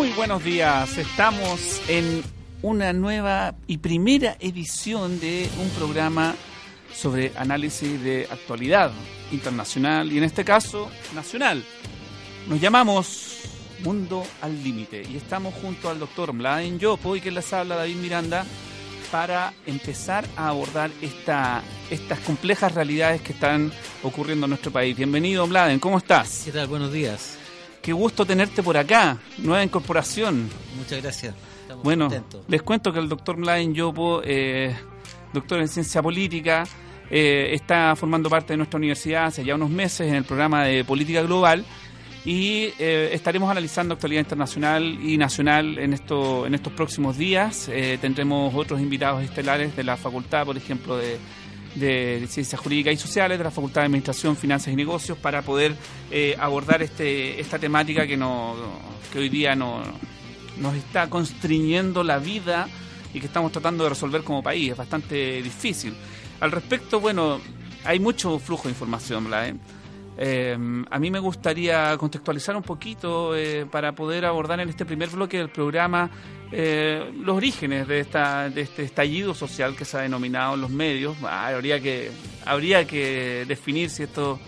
Muy buenos días. Estamos en una nueva y primera edición de un programa sobre análisis de actualidad internacional y en este caso nacional. Nos llamamos Mundo al Límite y estamos junto al doctor Mladen Yopo y que les habla David Miranda para empezar a abordar esta, estas complejas realidades que están ocurriendo en nuestro país. Bienvenido, Mladen, ¿cómo estás? ¿Qué tal? Buenos días. Qué gusto tenerte por acá, nueva incorporación. Muchas gracias. bueno, les cuento que el doctor Mladen Yopo, eh, doctor en ciencia política, eh, está formando parte de nuestra universidad hace ya unos meses en el programa de política global y eh, estaremos analizando actualidad internacional y nacional en, esto, en estos próximos días. Eh, tendremos otros invitados estelares de la facultad, por ejemplo, de, de Ciencias Jurídicas y Sociales, de la Facultad de Administración, Finanzas y Negocios, para poder eh, abordar este, esta temática que, no, que hoy día no, nos está constriñendo la vida y que estamos tratando de resolver como país. Es bastante difícil. Al respecto, bueno, hay mucho flujo de información, ¿verdad? Eh, a mí me gustaría contextualizar un poquito eh, para poder abordar en este primer bloque del programa eh, los orígenes de, esta, de este estallido social que se ha denominado en los medios. Ah, habría, que, habría que definir si esto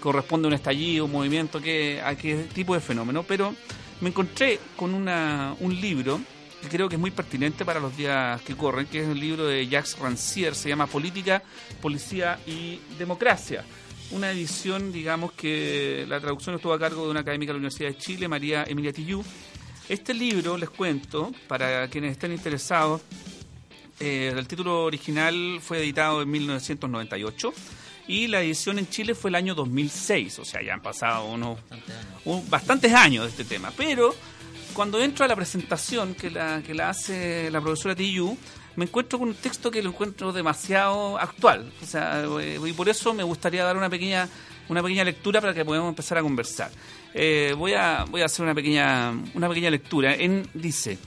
corresponde a un estallido, un movimiento, qué, a qué tipo de fenómeno, pero me encontré con una, un libro que creo que es muy pertinente para los días que corren, que es el libro de Jacques Rancière, se llama Política, Policía y Democracia una edición, digamos, que la traducción estuvo a cargo de una académica de la Universidad de Chile, María Emilia Tillú. Este libro, les cuento, para quienes estén interesados, eh, el título original fue editado en 1998 y la edición en Chile fue el año 2006, o sea, ya han pasado unos bastantes años de este tema. Pero cuando entro a la presentación que la, que la hace la profesora Tillú, me encuentro con un texto que lo encuentro demasiado actual. O sea, eh, y por eso me gustaría dar una pequeña, una pequeña lectura para que podamos empezar a conversar. Eh, voy, a, voy a hacer una pequeña, una pequeña lectura. En, dice,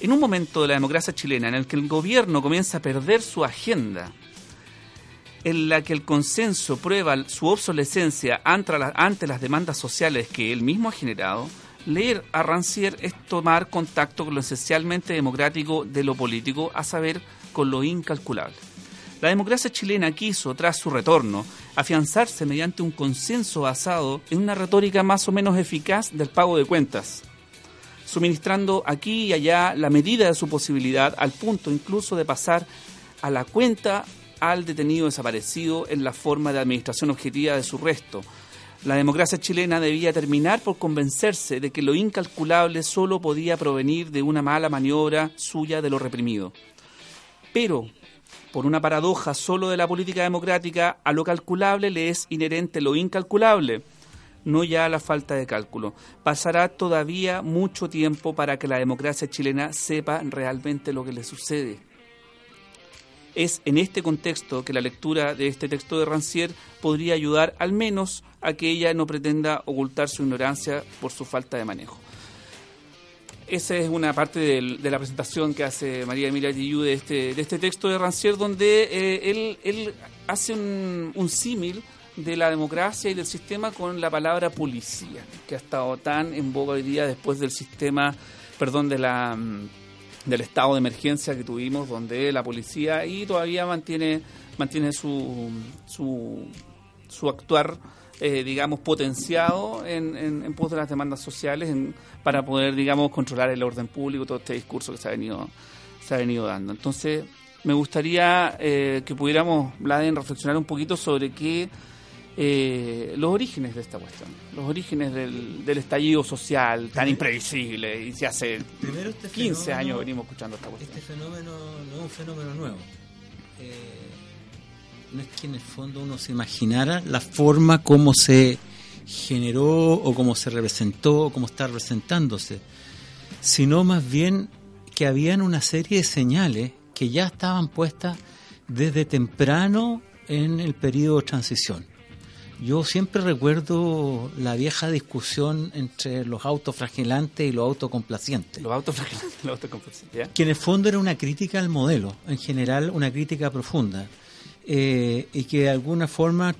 en un momento de la democracia chilena en el que el gobierno comienza a perder su agenda, en la que el consenso prueba su obsolescencia ante las demandas sociales que él mismo ha generado, Leer a Rancière es tomar contacto con lo esencialmente democrático de lo político, a saber, con lo incalculable. La democracia chilena quiso, tras su retorno, afianzarse mediante un consenso basado en una retórica más o menos eficaz del pago de cuentas, suministrando aquí y allá la medida de su posibilidad al punto incluso de pasar a la cuenta al detenido desaparecido en la forma de administración objetiva de su resto, la democracia chilena debía terminar por convencerse de que lo incalculable solo podía provenir de una mala maniobra suya de lo reprimido. Pero, por una paradoja solo de la política democrática, a lo calculable le es inherente lo incalculable, no ya la falta de cálculo. Pasará todavía mucho tiempo para que la democracia chilena sepa realmente lo que le sucede. Es en este contexto que la lectura de este texto de Rancière podría ayudar al menos a que ella no pretenda ocultar su ignorancia por su falta de manejo. Esa es una parte de la presentación que hace María Emilia Tillú de este, de este texto de Rancière, donde eh, él, hace un, un símil de la democracia y del sistema con la palabra policía, que ha estado tan en boga hoy día después del sistema, perdón, de la mm, del estado de emergencia que tuvimos, donde la policía y todavía mantiene mantiene su, su actuar eh, digamos potenciado en, en, pos de las demandas sociales para poder digamos controlar el orden público todo este discurso que se ha venido se ha venido dando entonces me gustaría eh, que pudiéramos Bladen reflexionar un poquito sobre qué eh, los orígenes de esta cuestión, los orígenes del, estallido social tan imprevisible y se hace 15 este años venimos escuchando esta cuestión. Este fenómeno no es un fenómeno nuevo. Eh, no es que en el fondo uno se imaginara la forma como se generó o cómo se representó o cómo está representándose, sino más bien que habían una serie de señales que ya estaban puestas desde temprano en el periodo de transición. Yo siempre recuerdo la vieja discusión entre los autofragilantes y los autocomplacientes. Los autofragilantes y los autocomplacientes. Que en el fondo era una crítica al modelo, en general una crítica profunda. Eh, y que de alguna forma,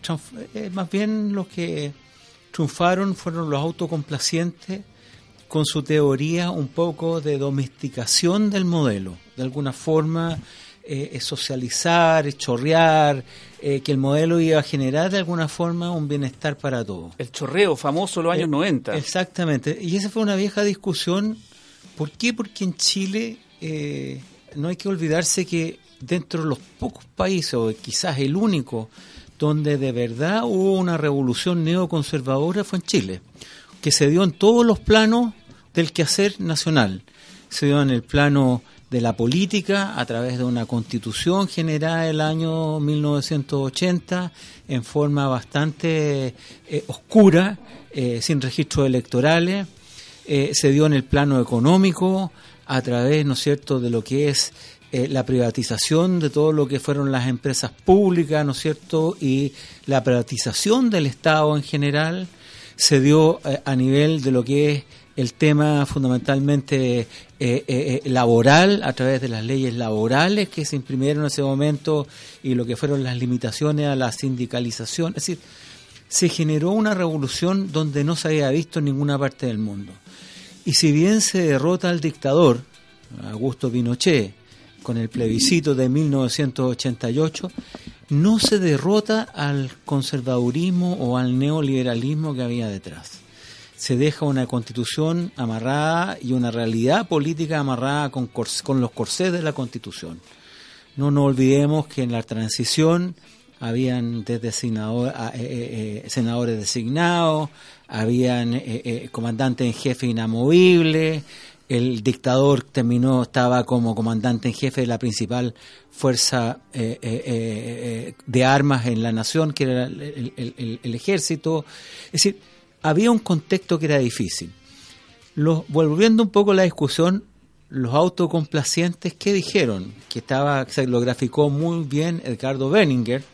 eh, más bien los que triunfaron fueron los autocomplacientes con su teoría un poco de domesticación del modelo, de alguna forma eh, socializar, chorrear, eh, que el modelo iba a generar de alguna forma un bienestar para todos. El chorreo famoso los años 90. Eh, exactamente, y esa fue una vieja discusión. ¿Por qué? Porque en Chile no hay que olvidarse que dentro de los pocos países, o quizás el único, donde de verdad hubo una revolución neoconservadora fue en Chile, que se dio en todos los planos del quehacer nacional. Se dio en el plano de la política a través de una constitución generada el año 1980 en forma bastante eh, oscura, eh, sin registros electorales. Eh, se dio en el plano económico a través, ¿no es cierto?, de lo que es la privatización de todo lo que fueron las empresas públicas, ¿no es cierto?, y la privatización del Estado en general. Se dio a nivel de lo que es el tema fundamentalmente eh, eh, eh, laboral a través de las leyes laborales que se imprimieron en ese momento y lo que fueron las limitaciones a la sindicalización. Es decir, se generó una revolución donde no se había visto en ninguna parte del mundo. Y si bien se derrota al dictador, Augusto Pinochet, con el plebiscito de 1988, no se derrota al conservadurismo o al neoliberalismo que había detrás se deja una constitución amarrada y una realidad política amarrada con, los corsés de la constitución. No nos olvidemos que en la transición habían desde eh, eh, eh, senadores designados, habían comandantes en jefe inamovibles, el dictador terminó, estaba como comandante en jefe de la principal fuerza de armas en la nación, que era el, el ejército. Es decir, había un contexto que era difícil. Los, volviendo un poco a la discusión, los autocomplacientes, ¿qué dijeron? Que estaba, se lo graficó muy bien Edgardo Benninger,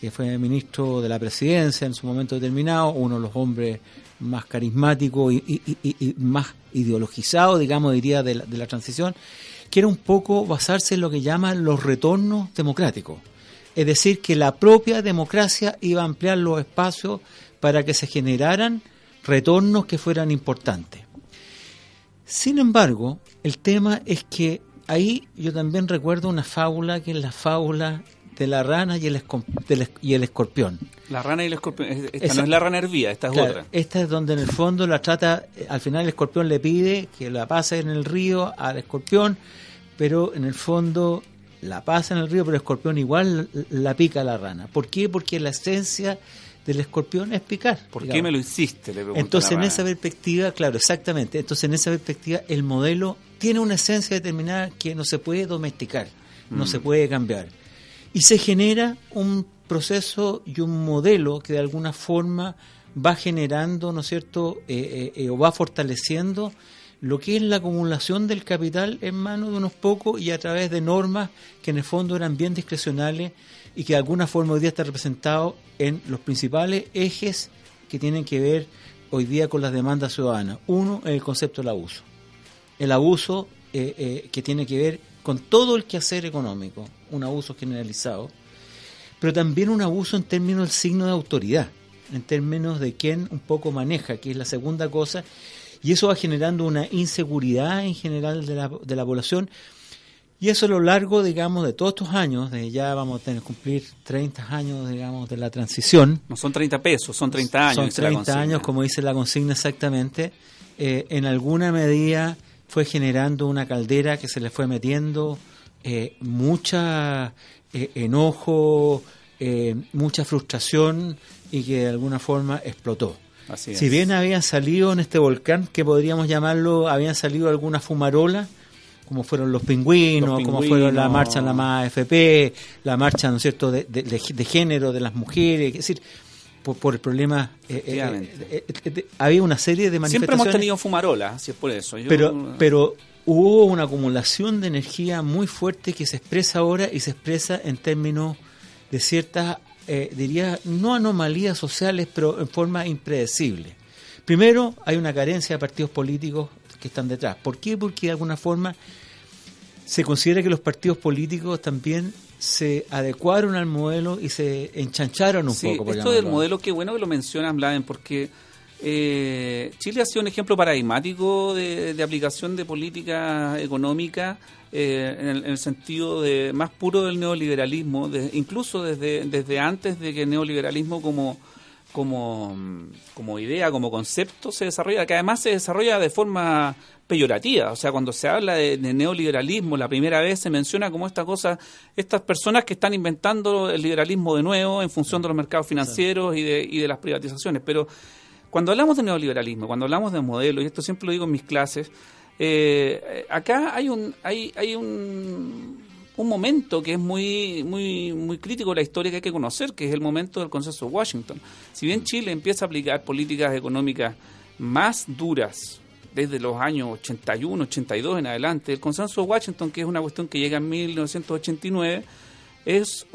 que fue ministro de la presidencia en su momento determinado, uno de los hombres más carismáticos y, más ideologizados, digamos, diría, de la, transición, que era un poco basarse en lo que llaman los retornos democráticos. Es decir, que la propia democracia iba a ampliar los espacios para que se generaran retornos que fueran importantes. Sin embargo, el tema es que ahí yo también recuerdo una fábula que es la fábula de la rana y el, y el escorpión. La rana y el escorpión. Esta no es la rana hervía, esta es otra. Esta es donde en el fondo la trata, al final el escorpión le pide que la pase en el río al escorpión, pero en el fondo la pasa en el río, pero el escorpión igual la pica a la rana. ¿Por qué? Porque la esencia del escorpión es picar. ¿Por qué me lo hiciste? Entonces, en esa perspectiva, claro, exactamente. Entonces, en esa perspectiva, el modelo tiene una esencia determinada que no se puede domesticar, no se mm. puede cambiar. Y se genera un proceso y un modelo que de alguna forma va generando, ¿no es cierto?, eh, eh, eh, o va fortaleciendo lo que es la acumulación del capital en manos de unos pocos y a través de normas que en el fondo eran bien discrecionales y que de alguna forma hoy día está representado en los principales ejes que tienen que ver hoy día con las demandas ciudadanas. Uno el concepto del abuso. El abuso eh, que tiene que ver con todo el quehacer económico, un abuso generalizado, pero también un abuso en términos del signo de autoridad, en términos de quién un poco maneja, que es la segunda cosa, y eso va generando una inseguridad en general de la, de la población y eso a lo largo, digamos, de todos estos años, de ya vamos a tener cumplir 30 años, digamos, de la transición. No son 30 pesos, son 30 años. Son 30 años, como dice la consigna exactamente. Eh, en alguna medida fue generando una caldera que se le fue metiendo eh, mucha eh, enojo, mucha frustración y que de alguna forma explotó. si bien habían salido en este volcán, que podríamos llamarlo, habían salido algunas fumarolas, como fueron los pingüinos, como fueron la marcha en la más AFP, la marcha, ¿no es cierto?, de, de, género de las mujeres, es decir, por, el problema, eh, eh, eh, había una serie de manifestaciones. Siempre hemos tenido fumarola, si es por eso. pero, pero hubo una acumulación de energía muy fuerte que se expresa ahora y se expresa en términos de ciertas, diría, no anomalías sociales, pero en forma impredecible. Primero, hay una carencia de partidos políticos que están detrás. ¿Por qué? Porque de alguna forma se considera que los partidos políticos también se adecuaron al modelo y se enchancharon un poco. esto del modelo, qué bueno que lo mencionas, Bladen, porque eh, Chile ha sido un ejemplo paradigmático de, aplicación de política económica eh, en, el, sentido de más puro del neoliberalismo, incluso desde, desde antes de que el neoliberalismo como, como, como idea, como concepto se desarrolla, que además se desarrolla de forma peyorativa. O sea, cuando se habla de, neoliberalismo, la primera vez se menciona como esta cosa, estas personas que están inventando el liberalismo de nuevo en función de los mercados financieros y de, y de las privatizaciones. Pero cuando hablamos de neoliberalismo, cuando hablamos de modelo, y esto siempre lo digo en mis clases, eh, acá hay un, hay, hay un, un momento que es muy, muy, muy crítico de la historia que hay que conocer, que es el momento del consenso de Washington. Si bien Chile empieza a aplicar políticas económicas más duras desde los años 81, 82 en adelante, el consenso de Washington, que es una cuestión que llega en 1989, es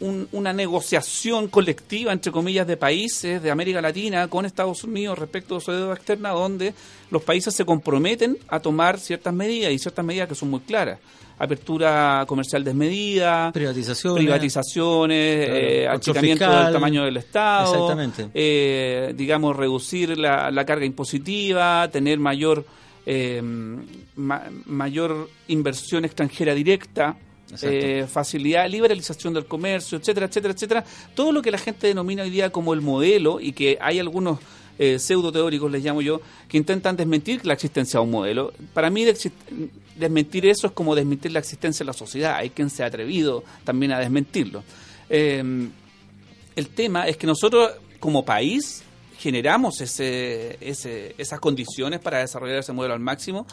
una negociación colectiva, entre comillas, de países de América Latina con Estados Unidos respecto a su deuda externa, donde los países se comprometen a tomar ciertas medidas y ciertas medidas que son muy claras. Apertura comercial desmedida, privatizaciones, privatizaciones eh, achicamiento del tamaño del Estado, eh, digamos, reducir la, carga impositiva, tener mayor, eh, mayor inversión extranjera directa eh, facilidad, liberalización del comercio, etcétera, etcétera, etcétera. Todo lo que la gente denomina hoy día como el modelo y que hay algunos eh, pseudo teóricos, les llamo yo, que intentan desmentir la existencia de un modelo. Para mí, desmentir eso es como desmentir la existencia de la sociedad. Hay quien se ha atrevido también a desmentirlo. Em, el tema es que nosotros, como país, generamos ese, esas condiciones para desarrollar ese modelo al máximo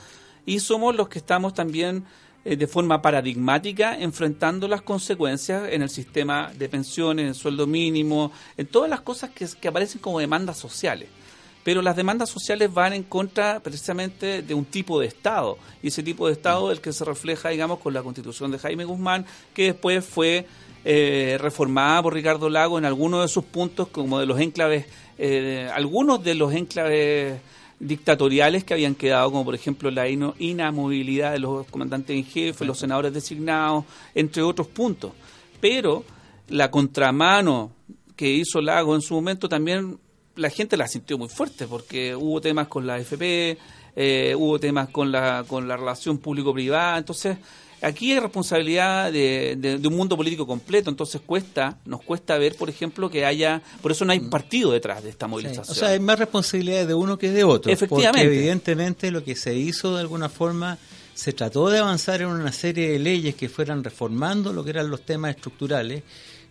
y somos los que estamos también eh, de forma paradigmática enfrentando las consecuencias en el sistema de pensiones, en sueldo mínimo, en todas las cosas que, aparecen como demandas sociales. Pero las demandas sociales van en contra precisamente de un tipo de Estado, y ese tipo de Estado es el que se refleja, digamos, con la constitución de Jaime Guzmán, que después fue eh, reformada por Ricardo Lago en algunos de sus puntos, como de los enclaves, eh, algunos de los enclaves dictatoriales que habían quedado, como por ejemplo la inamovilidad de los comandantes en jefe, los senadores designados, entre otros puntos. Pero la contramano que hizo Lago en su momento también la gente la sintió muy fuerte porque hubo temas con la FP, eh, hubo temas con la, con la relación público-privada, entonces Aquí hay responsabilidad de, un mundo político completo, entonces cuesta, nos cuesta ver, por ejemplo, que haya, por eso no hay mm. partido detrás de esta movilización. o sea, hay más responsabilidad de uno que de otro. Efectivamente. Porque evidentemente lo que se hizo de alguna forma, se trató de avanzar en una serie de leyes que fueran reformando lo que eran los temas estructurales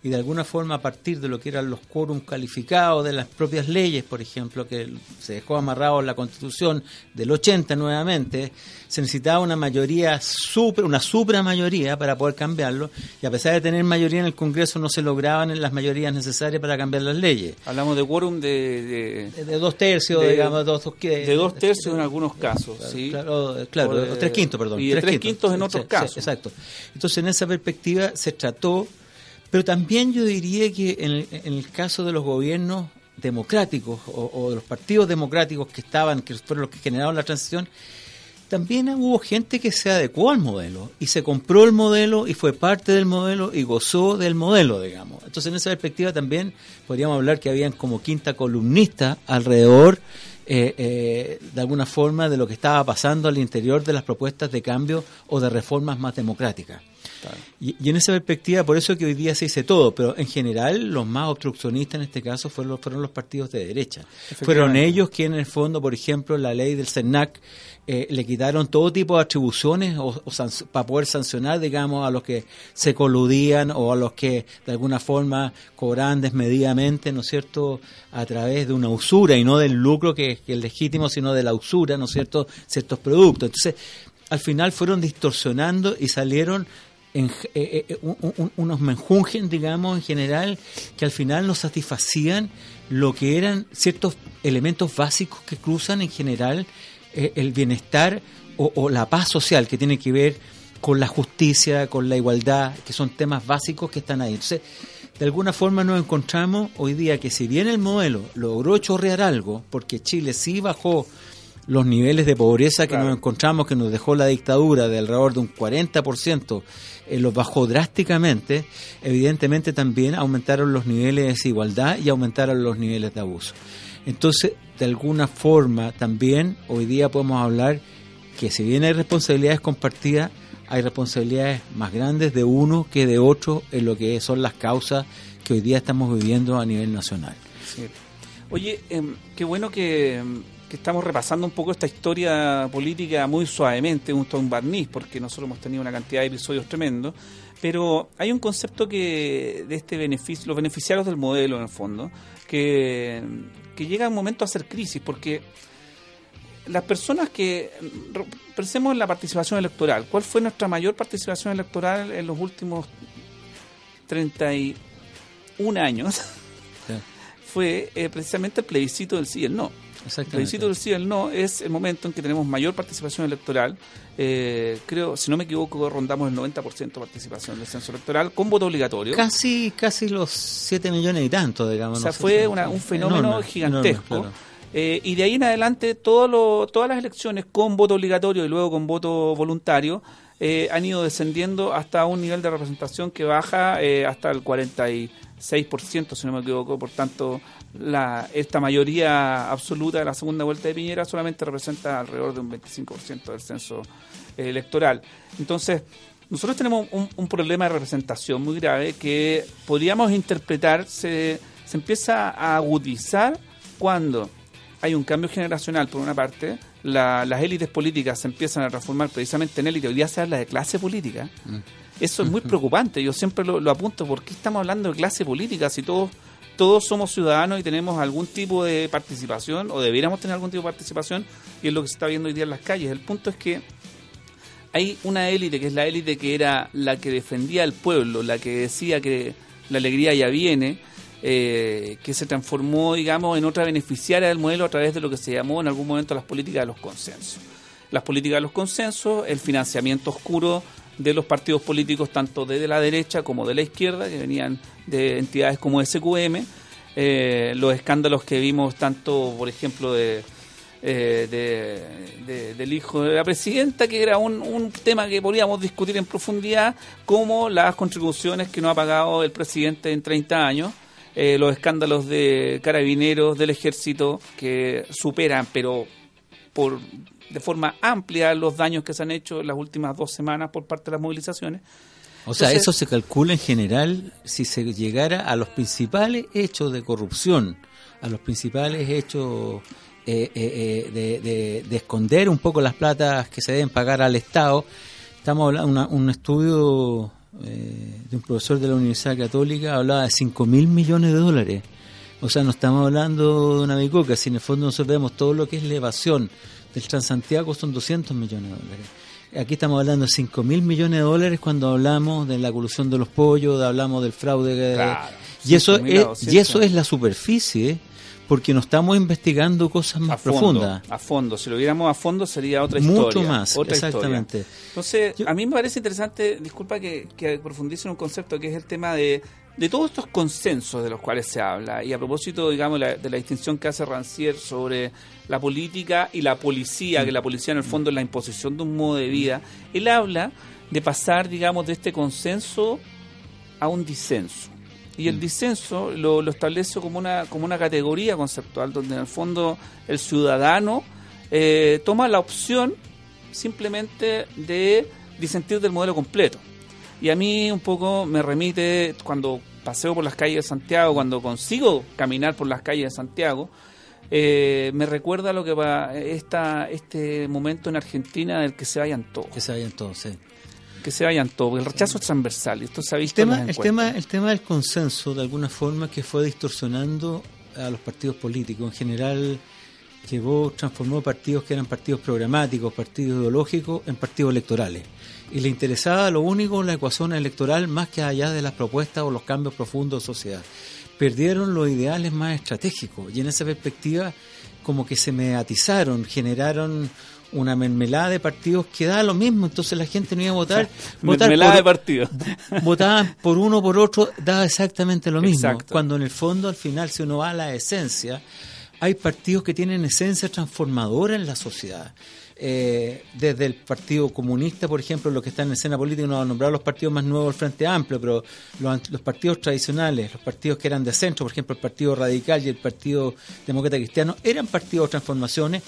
y de alguna forma a partir de lo que eran los quórum calificados de las propias leyes, por ejemplo, que se dejó amarrado en la Constitución del 80 nuevamente, se necesitaba una mayoría, super, una supra mayoría para poder cambiarlo y a pesar de tener mayoría en el Congreso no se lograban las mayorías necesarias para cambiar las leyes. Hablamos de quórum de, de, dos tercios, digamos, dos, de dos tercios en algunos casos, sí. Claro, claro tres quintos, perdón. Y de tres, quintos, en otros casos. exacto. Entonces, en esa perspectiva se trató pero también yo diría que en el, caso de los gobiernos democráticos o, de los partidos democráticos que estaban, que fueron los que generaron la transición, también hubo gente que se adecuó al modelo y se compró el modelo y fue parte del modelo y gozó del modelo, digamos. Entonces, en esa perspectiva también podríamos hablar que habían como quinta columnista alrededor, eh, eh, de alguna forma, de lo que estaba pasando al interior de las propuestas de cambio o de reformas más democráticas. Y, en esa perspectiva, por eso que hoy día se dice todo, pero en general los más obstruccionistas en este caso fueron, fueron los partidos de derecha. Fueron ellos quienes en el fondo, por ejemplo, la ley del CERNAC eh, le quitaron todo tipo de atribuciones o, para poder sancionar, digamos, a los que se coludían o a los que de alguna forma cobraban desmedidamente, ¿no es cierto?, a través de una usura y no del lucro que, que es legítimo, sino de la usura, ¿no es cierto?, ciertos productos. Entonces, al final fueron distorsionando y salieron en, eh, eh, unos menjungen, digamos, en general, que al final no satisfacían lo que eran ciertos elementos básicos que cruzan en general eh, el bienestar o, la paz social, que tiene que ver con la justicia, con la igualdad, que son temas básicos que están ahí. Entonces, de alguna forma nos encontramos hoy día que si bien el modelo logró chorrear algo, porque Chile sí bajó los niveles de pobreza que nos encontramos, que nos dejó la dictadura de alrededor de un 40%, eh, los bajó drásticamente, evidentemente también aumentaron los niveles de desigualdad y aumentaron los niveles de abuso. Entonces, de alguna forma también hoy día podemos hablar que si bien hay responsabilidades compartidas, hay responsabilidades más grandes de uno que de otro en lo que son las causas que hoy día estamos viviendo a nivel nacional. Oye, em, qué bueno que, que, estamos repasando un poco esta historia política muy suavemente, un, un barniz, porque nosotros hemos tenido una cantidad de episodios tremendos, pero hay un concepto que de este beneficio, los beneficiarios del modelo en el fondo, que, que llega un momento a hacer crisis, porque las personas que pensemos en la participación electoral, ¿cuál fue nuestra mayor participación electoral en los últimos 31 años? Fue eh, precisamente el plebiscito del sí y el no. El sí y el no es el momento en que tenemos mayor participación electoral. Eh, creo, si no me equivoco, rondamos el 90% de participación del censo electoral con voto obligatorio. Casi casi los 7 millones y tanto, digamos. O sea, fue un fenómeno gigantesco. Eh, y de ahí en adelante todo todas las elecciones con voto obligatorio y luego con voto voluntario eh, han ido descendiendo hasta un nivel de representación que baja eh, hasta el 46%, si no me equivoco. Por tanto, la, esta mayoría absoluta de la segunda vuelta de Piñera solamente representa alrededor de un 25% del censo electoral. Entonces, nosotros tenemos un, un, problema de representación muy grave que podríamos interpretar, se, se empieza a agudizar cuando hay un cambio generacional, por una parte, las élites políticas se empiezan a transformar precisamente en élite, hoy día se habla de clase política. Mm. Eso es muy preocupante, yo siempre lo, apunto, ¿por qué estamos hablando de clase política si todos, todos somos ciudadanos y tenemos algún tipo de participación, o deberíamos tener algún tipo de participación, y es lo que se está viendo hoy día en las calles? El punto es que hay una élite que es la élite que era la que defendía al pueblo, la que decía que la alegría ya viene, eh, que se transformó, digamos, en otra beneficiaria del modelo a través de lo que se llamó en algún momento las políticas de los consensos. Las políticas de los consensos, el financiamiento oscuro de los partidos políticos, tanto de la derecha como de la izquierda, que venían de entidades como SQM, eh, los escándalos que vimos tanto, por ejemplo, de, eh, del hijo de la presidenta, que era un, un, tema que podríamos discutir en profundidad, como las contribuciones que no ha pagado el presidente en 30 años, eh, los escándalos de carabineros del ejército que superan, pero por de forma amplia, los daños que se han hecho en las últimas dos semanas por parte de las movilizaciones. O sea, eso se calcula en general si se llegara a los principales hechos de corrupción, a los principales hechos eh, eh, de, de, esconder un poco las platas que se deben pagar al Estado. Estamos hablando de un estudio eh, de un profesor de la Universidad Católica hablaba de 5 mil millones de dólares. O sea, no estamos hablando de una bicoca, si en el fondo nosotros vemos todo lo que es la evasión del Transantiago son 200 millones de dólares. Aquí estamos hablando de 5 mil millones de dólares cuando hablamos de la colusión de los pollos, hablamos del fraude. y, eso es, y eso es la superficie porque no estamos investigando cosas más profundas. A fondo, si lo viéramos a fondo sería otra historia. Mucho más, exactamente. Entonces, a mí me parece interesante, disculpa que, que profundice en un concepto que es el tema de, de todos estos consensos de los cuales se habla. Y a propósito, digamos, de la distinción que hace Rancière sobre la política y la policía, que la policía en el fondo es la imposición de un modo de vida, él habla de pasar, digamos, de este consenso a un disenso. Y el mm. disenso lo, establece como una, como una categoría conceptual, donde en el fondo el ciudadano eh, toma la opción simplemente de disentir del modelo completo. Y a mí un poco me remite cuando paseo por las calles de Santiago, cuando consigo caminar por las calles de Santiago, eh, me recuerda lo que va esta, este momento en Argentina del que se vayan todos. Que se vayan todos, sí que se vayan todos, el rechazo es transversal, esto se ha visto el tema, el tema, el tema del consenso, de alguna forma, que fue distorsionando a los partidos políticos. En general, llevó, transformó partidos que eran partidos programáticos, partidos ideológicos, en partidos electorales. Y le interesaba lo único la ecuación electoral más que allá de las propuestas o los cambios profundos de sociedad. Perdieron los ideales más estratégicos y en esa perspectiva como que se mediatizaron, generaron una mermelada de partidos que da lo mismo, entonces la gente no iba a votar. mermelada de partidos. Votaban por uno o por otro, daba exactamente lo mismo. Cuando en el fondo, al final, si uno va a la esencia, hay partidos que tienen esencia transformadora en la sociedad. Eh, desde el Partido Comunista, por ejemplo, los que están en escena política, no han nombrado los partidos más nuevos del Frente Amplio, pero los, los, partidos tradicionales, los partidos que eran de centro, por ejemplo, el Partido Radical y el Partido Demócrata Cristiano, eran partidos de transformaciones.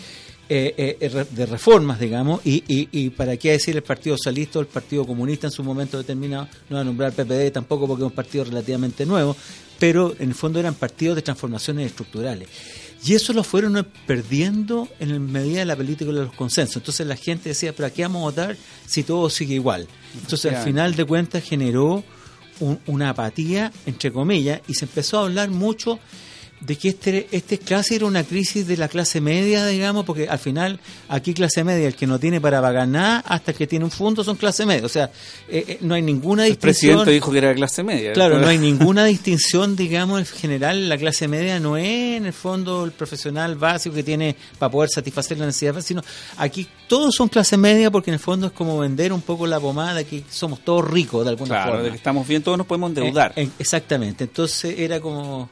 Eh, eh, de reformas, digamos, y, y, y, para qué decir el Partido Socialista o el Partido Comunista en su momento determinado, no va a nombrar PPD tampoco porque es un partido relativamente nuevo, pero en el fondo eran partidos de transformaciones estructurales. Y eso lo fueron perdiendo en medida de la política de los consensos. Entonces la gente decía, ¿pero a qué vamos a votar si todo sigue igual? Entonces al final de cuentas generó una apatía, entre comillas, y se empezó a hablar mucho de que este, este casi era una crisis de la clase media, digamos, porque al final aquí clase media, el que no tiene para pagar nada, hasta el que tiene un fondo son clase media. O sea, eh, eh, no hay ninguna distinción. El presidente dijo que era clase media. Claro, no hay ninguna distinción, digamos, en general, la clase media no es en el fondo el profesional básico que tiene para poder satisfacer la necesidad, sino aquí todos son clase media porque en el fondo es como vender un poco la pomada, que somos todos ricos de alguna claro, forma. de que estamos bien, todos nos podemos endeudar. Eh, exactamente, entonces era como,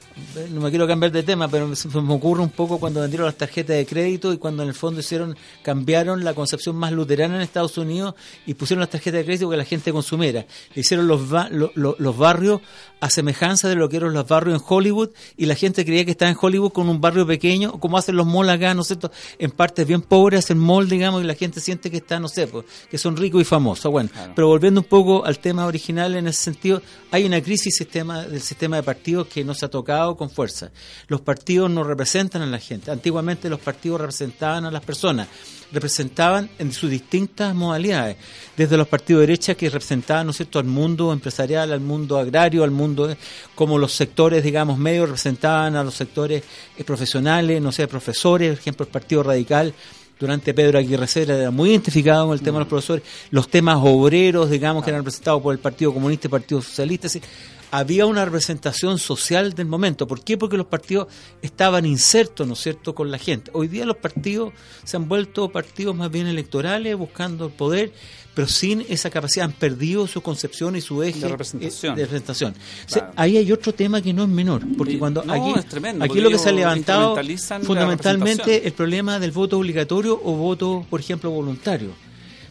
no me quiero cambiar de tema, pero se me ocurre un poco cuando vendieron las tarjetas de crédito y cuando en el fondo hicieron, cambiaron la concepción más luterana en Estados Unidos y pusieron las tarjetas de crédito que la gente consumiera. Le hicieron los, los barrios a semejanza de lo que eran los barrios en Hollywood y la gente creía que estaba en Hollywood con un barrio pequeño, como hacen los malls acá, ¿no es cierto? En partes bien pobres hacen mall, digamos, y la gente siente que está, no sé, pues, que son ricos y famosos. Bueno, pero volviendo un poco al tema original en ese sentido, hay una crisis sistema, del sistema de partidos que no se ha tocado con fuerza. Los partidos no representan a la gente. Antiguamente los partidos representaban a las personas representaban en sus distintas modalidades, desde los partidos de derecha que representaban, ¿no es cierto?, al mundo empresarial, al mundo agrario, al mundo, como los sectores, digamos, medios representaban a los sectores eh, profesionales, no sé, profesores, por ejemplo, el Partido Radical durante Pedro Aguirre Cerda era muy identificado con el tema de los profesores, los temas obreros, digamos, que eran representados por el Partido Comunista y el Partido Socialista había una representación social del momento. ¿Por qué? Porque los partidos estaban insertos, ¿no es cierto?, con la gente. Hoy día los partidos se han vuelto partidos más bien electorales, buscando el poder, pero sin esa capacidad, han perdido su concepción y su eje de representación. De representación. ahí hay otro tema que no es menor, porque cuando aquí, aquí lo que se ha levantado fundamentalmente el problema del voto obligatorio o voto, por ejemplo, voluntario.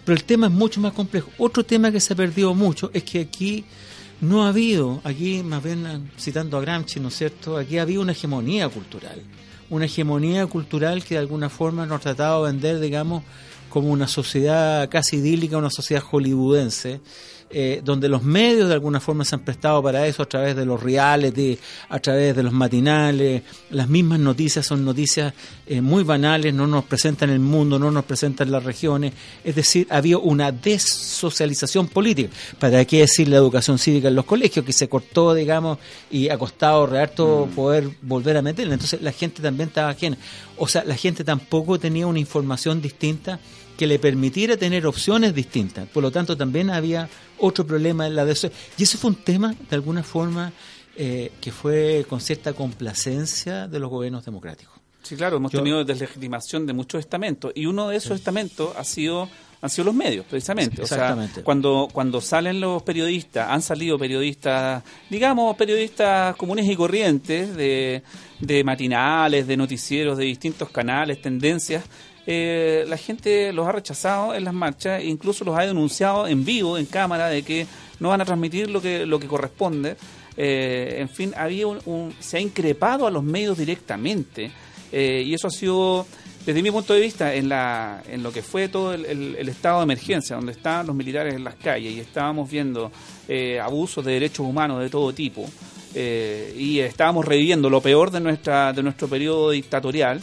Pero el tema es mucho más complejo. Otro tema que se ha perdido mucho es que aquí no ha habido, aquí más bien citando a Gramsci, ¿no es cierto? Aquí ha habido una hegemonía cultural, una hegemonía cultural que de alguna forma nos ha tratado de vender, digamos, como una sociedad casi idílica, una sociedad hollywoodense, eh, donde los medios de alguna forma se han prestado para eso a través de los reality, a través de los matinales, las mismas noticias son noticias eh, muy banales, no nos presentan el mundo, no nos presentan las regiones, es decir, había una desocialización política. ¿Para qué decir la educación cívica en los colegios, que se cortó, digamos, y ha costado rearto mm. poder volver a meterla? Entonces la gente también estaba ajena. O sea, la gente tampoco tenía una información distinta que le permitiera tener opciones distintas. Por lo tanto, también había otro problema en la de eso. Y eso fue un tema, de alguna forma, eh, que fue con cierta complacencia de los gobiernos democráticos. Sí, claro, hemos tenido deslegitimación de muchos estamentos y uno de esos estamentos ha sido han sido los medios, precisamente. O sea, cuando, cuando salen los periodistas, han salido periodistas, digamos, periodistas comunes y corrientes, de, de matinales, de noticieros, de distintos canales, tendencias, eh, la gente los ha rechazado en las marchas, incluso los ha denunciado en vivo, en cámara, de que no van a transmitir lo que, lo que corresponde. Eh, en fin, había un, se ha increpado a los medios directamente eh, y eso ha sido, desde mi punto de vista, en, la, en lo que fue todo el, estado de emergencia, donde estaban los militares en las calles y estábamos viendo abusos de derechos humanos de todo tipo y estábamos reviviendo lo peor de, nuestra, de nuestro periodo dictatorial.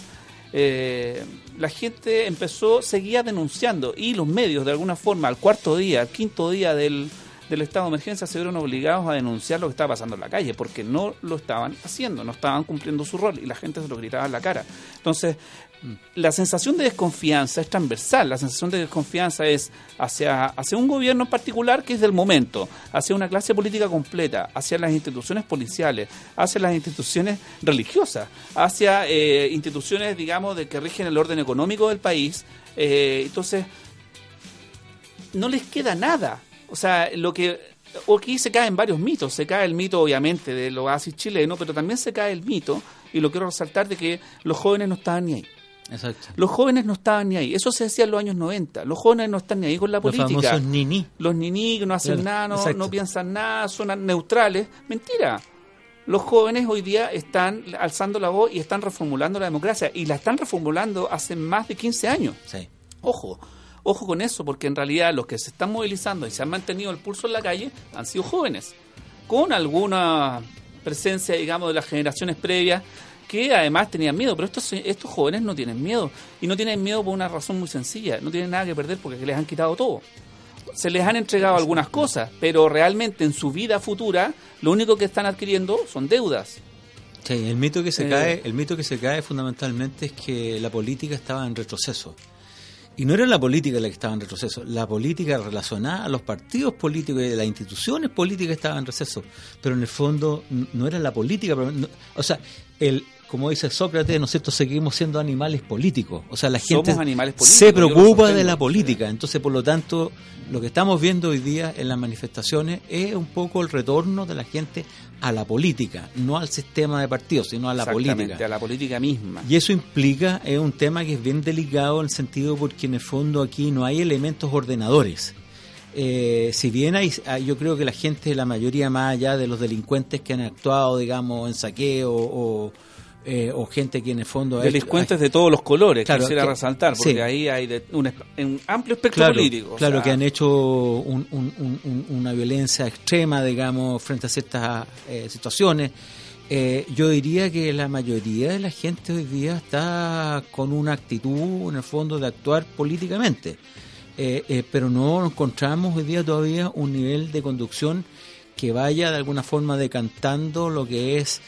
Eh, la gente empezó, seguía denunciando y los medios de alguna forma al cuarto día, al quinto día del, del estado de emergencia se vieron obligados a denunciar lo que estaba pasando en la calle porque no lo estaban haciendo, no estaban cumpliendo su rol y la gente se lo gritaba en la cara. Entonces, la sensación de desconfianza es transversal, la sensación de desconfianza es hacia, hacia un gobierno en particular que es del momento, hacia una clase política completa, hacia las instituciones policiales, hacia las instituciones religiosas, hacia eh, instituciones, digamos, de que rigen el orden económico del país. Eh, entonces, no les queda nada. O sea, lo que aquí se caen varios mitos. Se cae el mito, obviamente, del oasis chileno, pero también se cae el mito, y lo quiero resaltar, de que los jóvenes no estaban ni ahí. Exacto. Los jóvenes no estaban ni ahí. Eso se decía en los años 90. Los jóvenes no están ni ahí con la Los política. famosos niní. Los niní que no hacen Claro, nada, no, no piensan nada, son neutrales. Mentira. Los jóvenes hoy día están alzando la voz y están reformulando la democracia. Y la están reformulando hace más de 15 años. Sí. Ojo, ojo con eso, porque en realidad los que se están movilizando y se han mantenido el pulso en la calle han sido jóvenes, con alguna presencia, digamos, de las generaciones previas que además tenían miedo, pero estos, estos jóvenes no tienen miedo, y no tienen miedo por una razón muy sencilla, no tienen nada que perder porque les han quitado todo. Se les han entregado algunas cosas, pero realmente en su vida futura lo único que están adquiriendo son deudas. Sí, el mito que se Eh. cae, el mito que se cae fundamentalmente es que la política estaba en retroceso. Y no era la política la que estaba en retroceso, la política relacionada a los partidos políticos y las instituciones políticas estaban en receso. Pero en el fondo no era la política, no- o sea, el como dice Sócrates, ¿no es cierto? Seguimos siendo animales políticos. O sea, la gente se preocupa de la política. Entonces, por lo tanto, lo que estamos viendo hoy día en las manifestaciones es un poco el retorno de la gente a la política, no al sistema de partidos, sino a la política. a la política misma. Y eso implica, es un tema que es bien delicado en el sentido porque en el fondo aquí no hay elementos ordenadores. Eh, si bien hay- yo creo que la gente, la mayoría más allá de los delincuentes que han actuado, digamos, en saqueo o, eh, o gente que en el fondo delincuentes de todos los colores, Claro, quisiera que- resaltar, porque sí. ahí hay de- un, amplio espectro claro, político. claro sea, que han hecho un- un- un- un- una violencia extrema, digamos, frente a ciertas eh, situaciones. Eh, yo diría que la mayoría de la gente hoy día está con una actitud, en el fondo, de actuar políticamente. Eh, pero no encontramos hoy día todavía un nivel de conducción que vaya de alguna forma decantando lo que es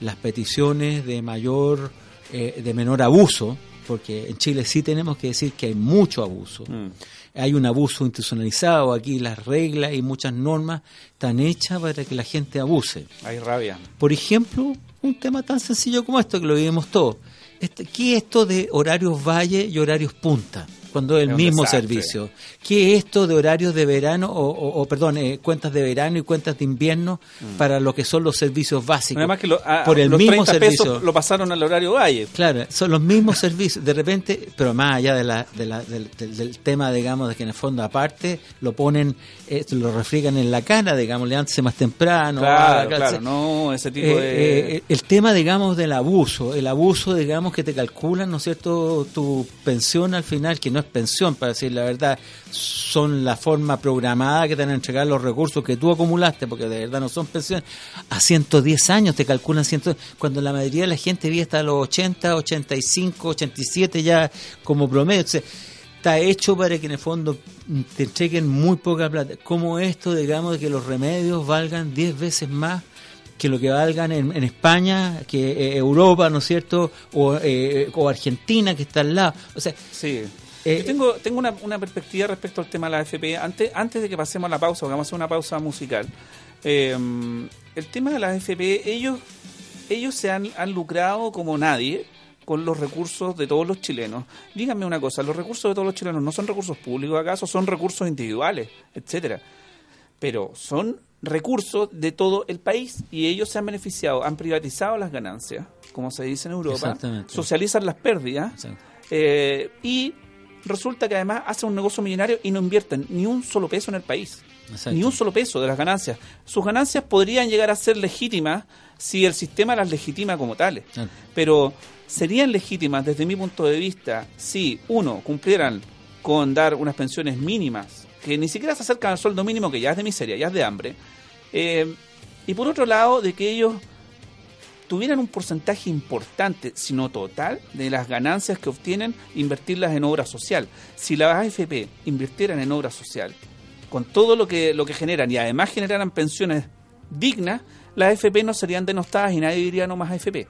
las peticiones de mayor, eh, de menor abuso, porque en Chile sí tenemos que decir que hay mucho abuso mm. hay un abuso institucionalizado, aquí las reglas y muchas normas están hechas para que la gente abuse. hay rabia. Por ejemplo, un tema tan sencillo como esto, que lo vivimos todos. Este, ¿Qué es esto de horarios valle y horarios punta? Cuando es el mismo desastre. servicio. ¿Qué es esto de horarios de verano, o, o- o, perdón, eh, cuentas de verano y cuentas de invierno para lo que son los servicios básicos? Además que lo- a- por el los mismo 30 servicio. pesos lo pasaron al horario Valle. Claro, son los mismos servicios. De repente, pero más allá de la, de la- del, del- del tema, digamos, de que en el fondo aparte lo ponen, eh, lo refriegan en la cara, digamos, levántese más temprano. claro, haga- claro, no, ese tipo eh, de... eh, el tema, digamos, del abuso, el abuso, digamos, que te calculan, ¿no es cierto?, tu pensión al final, que no es pensión, para decir la verdad, son la forma programada que te van a los recursos que tú acumulaste, porque de verdad no son pensiones. A 110 años te calculan 100, cuando la mayoría de la gente vive hasta los 80, 85, 87 ya como promedio. Está hecho para que en el fondo te entreguen muy poca plata. Como esto, digamos, de que los remedios valgan 10 veces más que lo que valgan en, en España, que eh, Europa, ¿no es cierto? O, eh, o Argentina, que está al lado. O sea, Sí. Eh, Yo tengo, tengo una, una perspectiva respecto al tema de la AFP. Antes, antes de que pasemos a la pausa, porque vamos a hacer una pausa musical. eh, el tema de la AFP, ellos, ellos se han, han lucrado como nadie con los recursos de todos los chilenos. Díganme una cosa, los recursos de todos los chilenos no son recursos públicos acaso, son recursos individuales, etcétera. Pero son recursos de todo el país y ellos se han beneficiado, han privatizado las ganancias, como se dice en Europa, socializan las pérdidas eh, y resulta que además hacen un negocio millonario y no invierten ni un solo peso en el país. Exacto. Ni un solo peso de las ganancias. Sus ganancias podrían llegar a ser legítimas si el sistema las legitima como tales. Pero serían legítimas desde mi punto de vista si, uno, cumplieran con dar unas pensiones mínimas, que ni siquiera se acercan al sueldo mínimo, que ya es de miseria, ya es de hambre. Eh, y por otro lado, de que ellos tuvieran un porcentaje importante, si no total, de las ganancias que obtienen, invertirlas en obra social. Si las AFP invirtieran en obra social, con todo lo que, lo que generan y además generaran pensiones dignas, las AFP no serían denostadas y nadie diría no más AFP.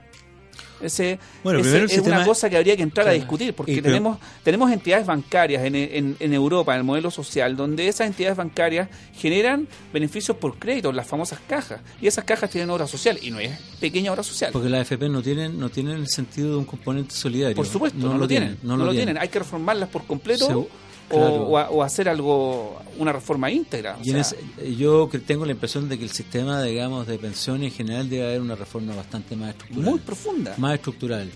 Ese, Bueno, ese es una cosa que habría que entrar Claro. a discutir, porque Y pero- tenemos, tenemos entidades bancarias en, en, en Europa, en el modelo social, donde esas entidades bancarias generan beneficios por crédito, las famosas cajas, y esas cajas tienen obra social, y no es pequeña obra social. Porque las AFP no tienen, no tienen el sentido de un componente solidario. Por supuesto, no, lo tienen, no, lo tienen. Hay que reformarlas por completo Segu- claro. o o hacer algo, una reforma íntegra. o Y en sea, ese- yo que tengo la impresión de que el sistema, digamos, de pensiones en general debe haber una reforma bastante más estructural. muy profunda. más estructural.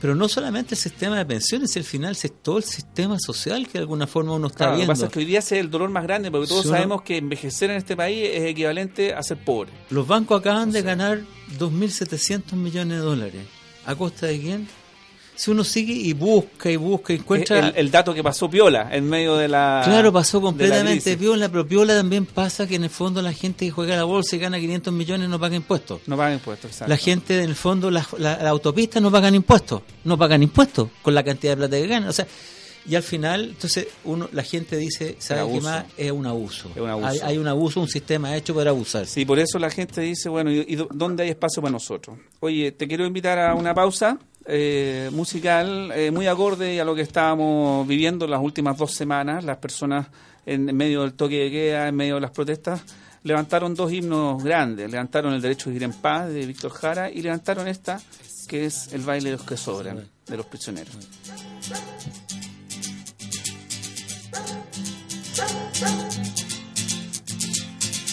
Pero no solamente el sistema de pensiones, al final es todo el sistema social que de alguna forma uno está viendo. Lo que pasa es que hoy día es el dolor más grande, porque todos sabemos que envejecer en este país es equivalente a ser pobre. Los bancos acaban de ganar 2.700 millones de dólares. ¿A costa de quién? Si uno sigue y busca y busca y encuentra... El, dato que pasó Piola en medio de la... Claro, pasó completamente Piola, pero Piola también pasa que en el fondo la gente que juega a la bolsa y gana 500 millones no paga impuestos. No paga impuestos, exacto. La gente en el fondo, la, la, autopista no pagan impuestos, no pagan impuestos con la cantidad de plata que ganan. O sea, y al final, entonces, uno la gente dice, ¿sabe qué más? Es un abuso. Es un abuso. Hay, hay, un abuso, un sistema hecho para abusar. Sí, por eso la gente dice, bueno, ¿y, y dónde hay espacio para nosotros? Oye, te quiero invitar a una pausa eh, musical eh, muy acorde a lo que estábamos viviendo las últimas dos semanas. Las personas en, medio del toque de queda, en medio de las protestas, levantaron dos himnos grandes. Levantaron el derecho a vivir en paz de Víctor Jara y levantaron esta, que es el baile de los que sobran, de los prisioneros.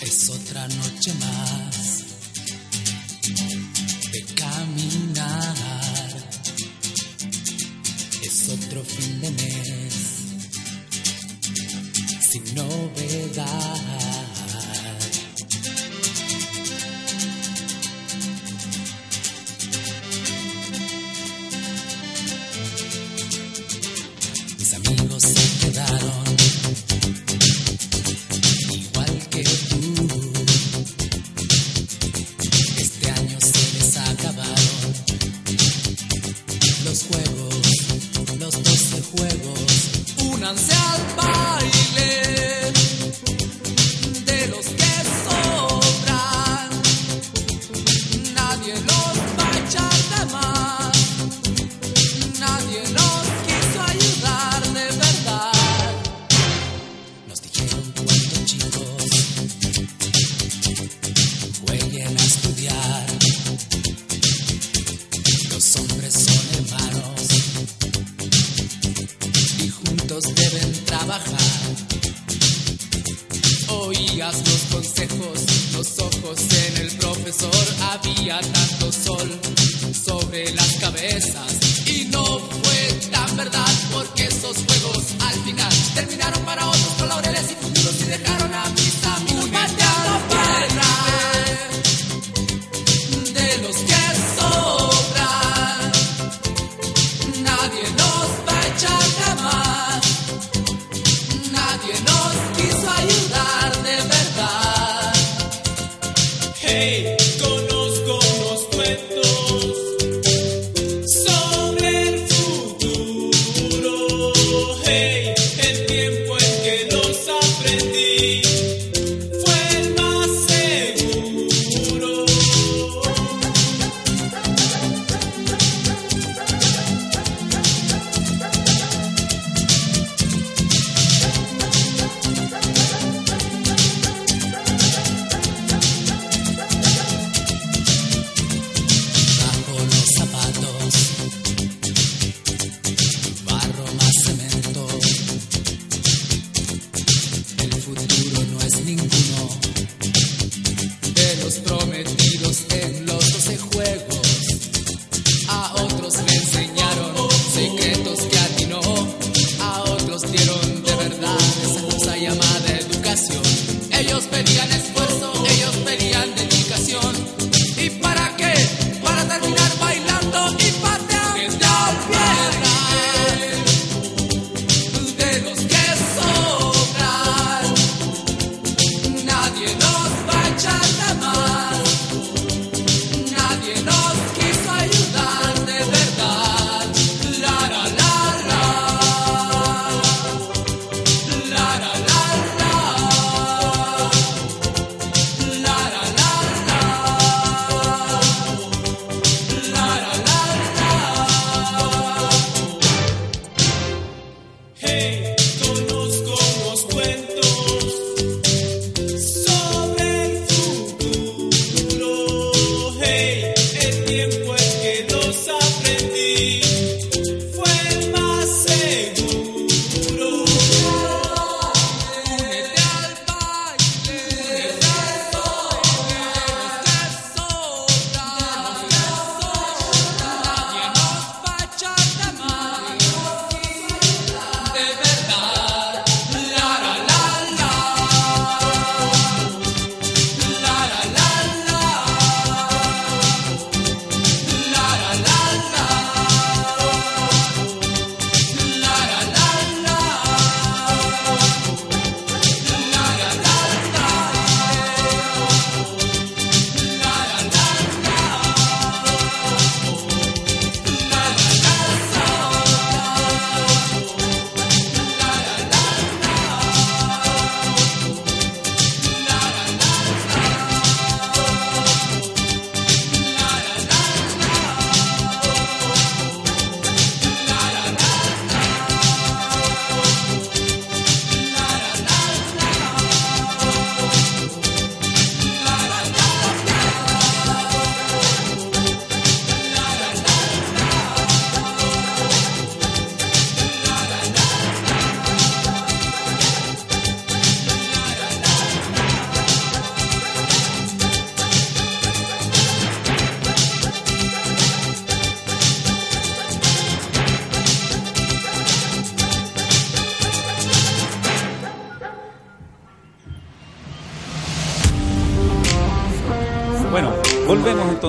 Es otra noche más de caminar otro fin de mes sin novedad.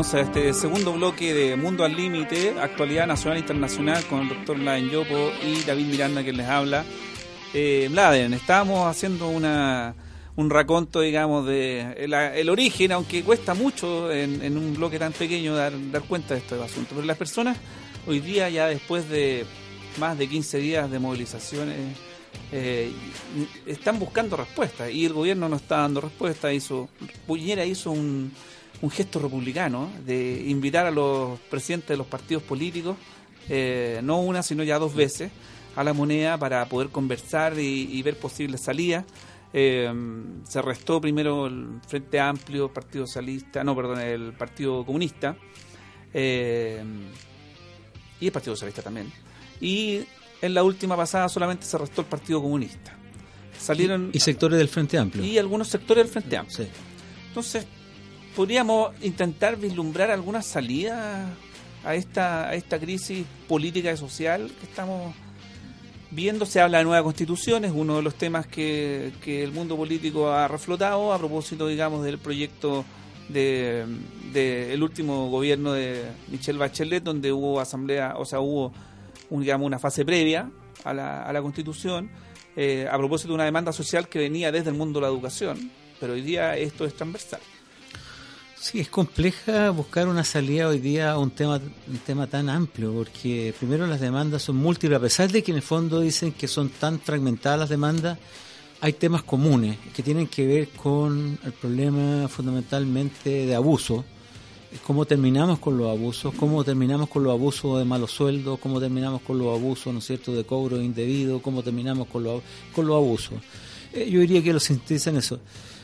Entonces a este segundo bloque de Mundo al Límite, actualidad nacional e internacional, con el doctor Mladen Yopo y David Miranda que les habla. Eh, Mladen, estábamos haciendo una, un raconto, digamos, de el, origen, aunque cuesta mucho en, en un bloque tan pequeño dar, dar cuenta de estos asuntos. Pero las personas hoy día, ya después de más de 15 días de movilizaciones, eh, están buscando respuestas y el gobierno no está dando respuesta. Hizo, Puñera hizo un, un gesto republicano de invitar a los presidentes de los partidos políticos, eh, no una, sino ya dos veces, a la moneda para poder conversar y, y ver posibles salidas. Eh, se restó primero el Frente Amplio, el Partido Socialista, no, perdón, el Partido Comunista eh, y el Partido Socialista también. Y en la última pasada solamente se restó el Partido Comunista. Salieron Y, y sectores del Frente Amplio. y algunos sectores del Frente Amplio. Sí. Entonces, podríamos intentar vislumbrar alguna salida a esta, a esta crisis política y social que estamos viendo. Se habla de nueva constitución, es uno de los temas que, el mundo político ha reflotado a propósito, digamos, del proyecto de, de el último gobierno de Michelle Bachelet, donde hubo asamblea, o sea, hubo un, digamos, una fase previa a la, a la constitución, eh, a propósito de una demanda social que venía desde el mundo de la educación, pero hoy día esto es transversal. Sí, es compleja buscar una salida hoy día a un tema, un tema tan amplio, porque primero las demandas son múltiples, a pesar de que en el fondo dicen que son tan fragmentadas las demandas, hay temas comunes que tienen que ver con el problema fundamentalmente de abuso, cómo terminamos con los abusos, cómo terminamos con los abusos de malos sueldos, cómo terminamos con los abusos, ¿no cierto?, de cobro indebido, cómo terminamos con los, con los abusos. Eh, yo diría que lo sintetizan eso.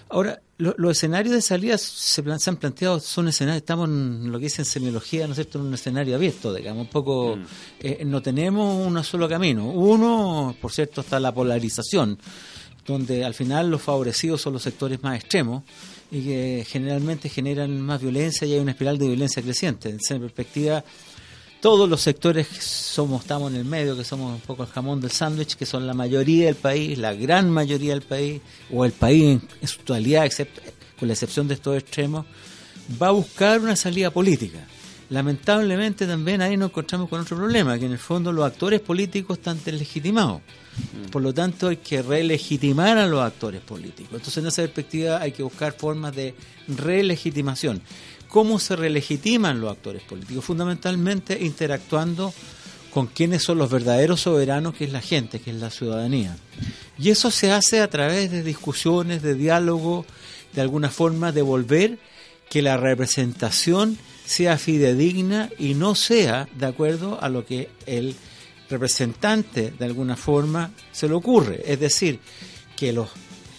Ahora, lo- los escenarios de salida se, plan- se han planteado, son escenarios, estamos en lo que dicen semiología, ¿no es cierto?, en un escenario abierto, digamos, un poco, eh, no tenemos un solo camino. Uno, por cierto, está la polarización, donde al final los favorecidos son los sectores más extremos y que generalmente generan más violencia y hay una espiral de violencia creciente. En esa perspectiva, todos los sectores que somos, estamos en el medio, que somos un poco el jamón del sándwich, que son la mayoría del país, la gran mayoría del país, o el país en, su totalidad, excepto, con la excepción de estos extremos, va a buscar una salida política. Lamentablemente también ahí nos encontramos con otro problema, que en el fondo los actores políticos están deslegitimados. Por lo tanto, hay que relegitimar a los actores políticos. Entonces, en esa perspectiva, hay que buscar formas de relegitimación. ¿Cómo se relegitiman los actores políticos? Fundamentalmente interactuando con quienes son los verdaderos soberanos, que es la gente, que es la ciudadanía. Y eso se hace a través de discusiones, de diálogo, de alguna forma devolver que la representación sea fidedigna y no sea de acuerdo a lo que el representante de alguna forma se le ocurre. Es decir, que los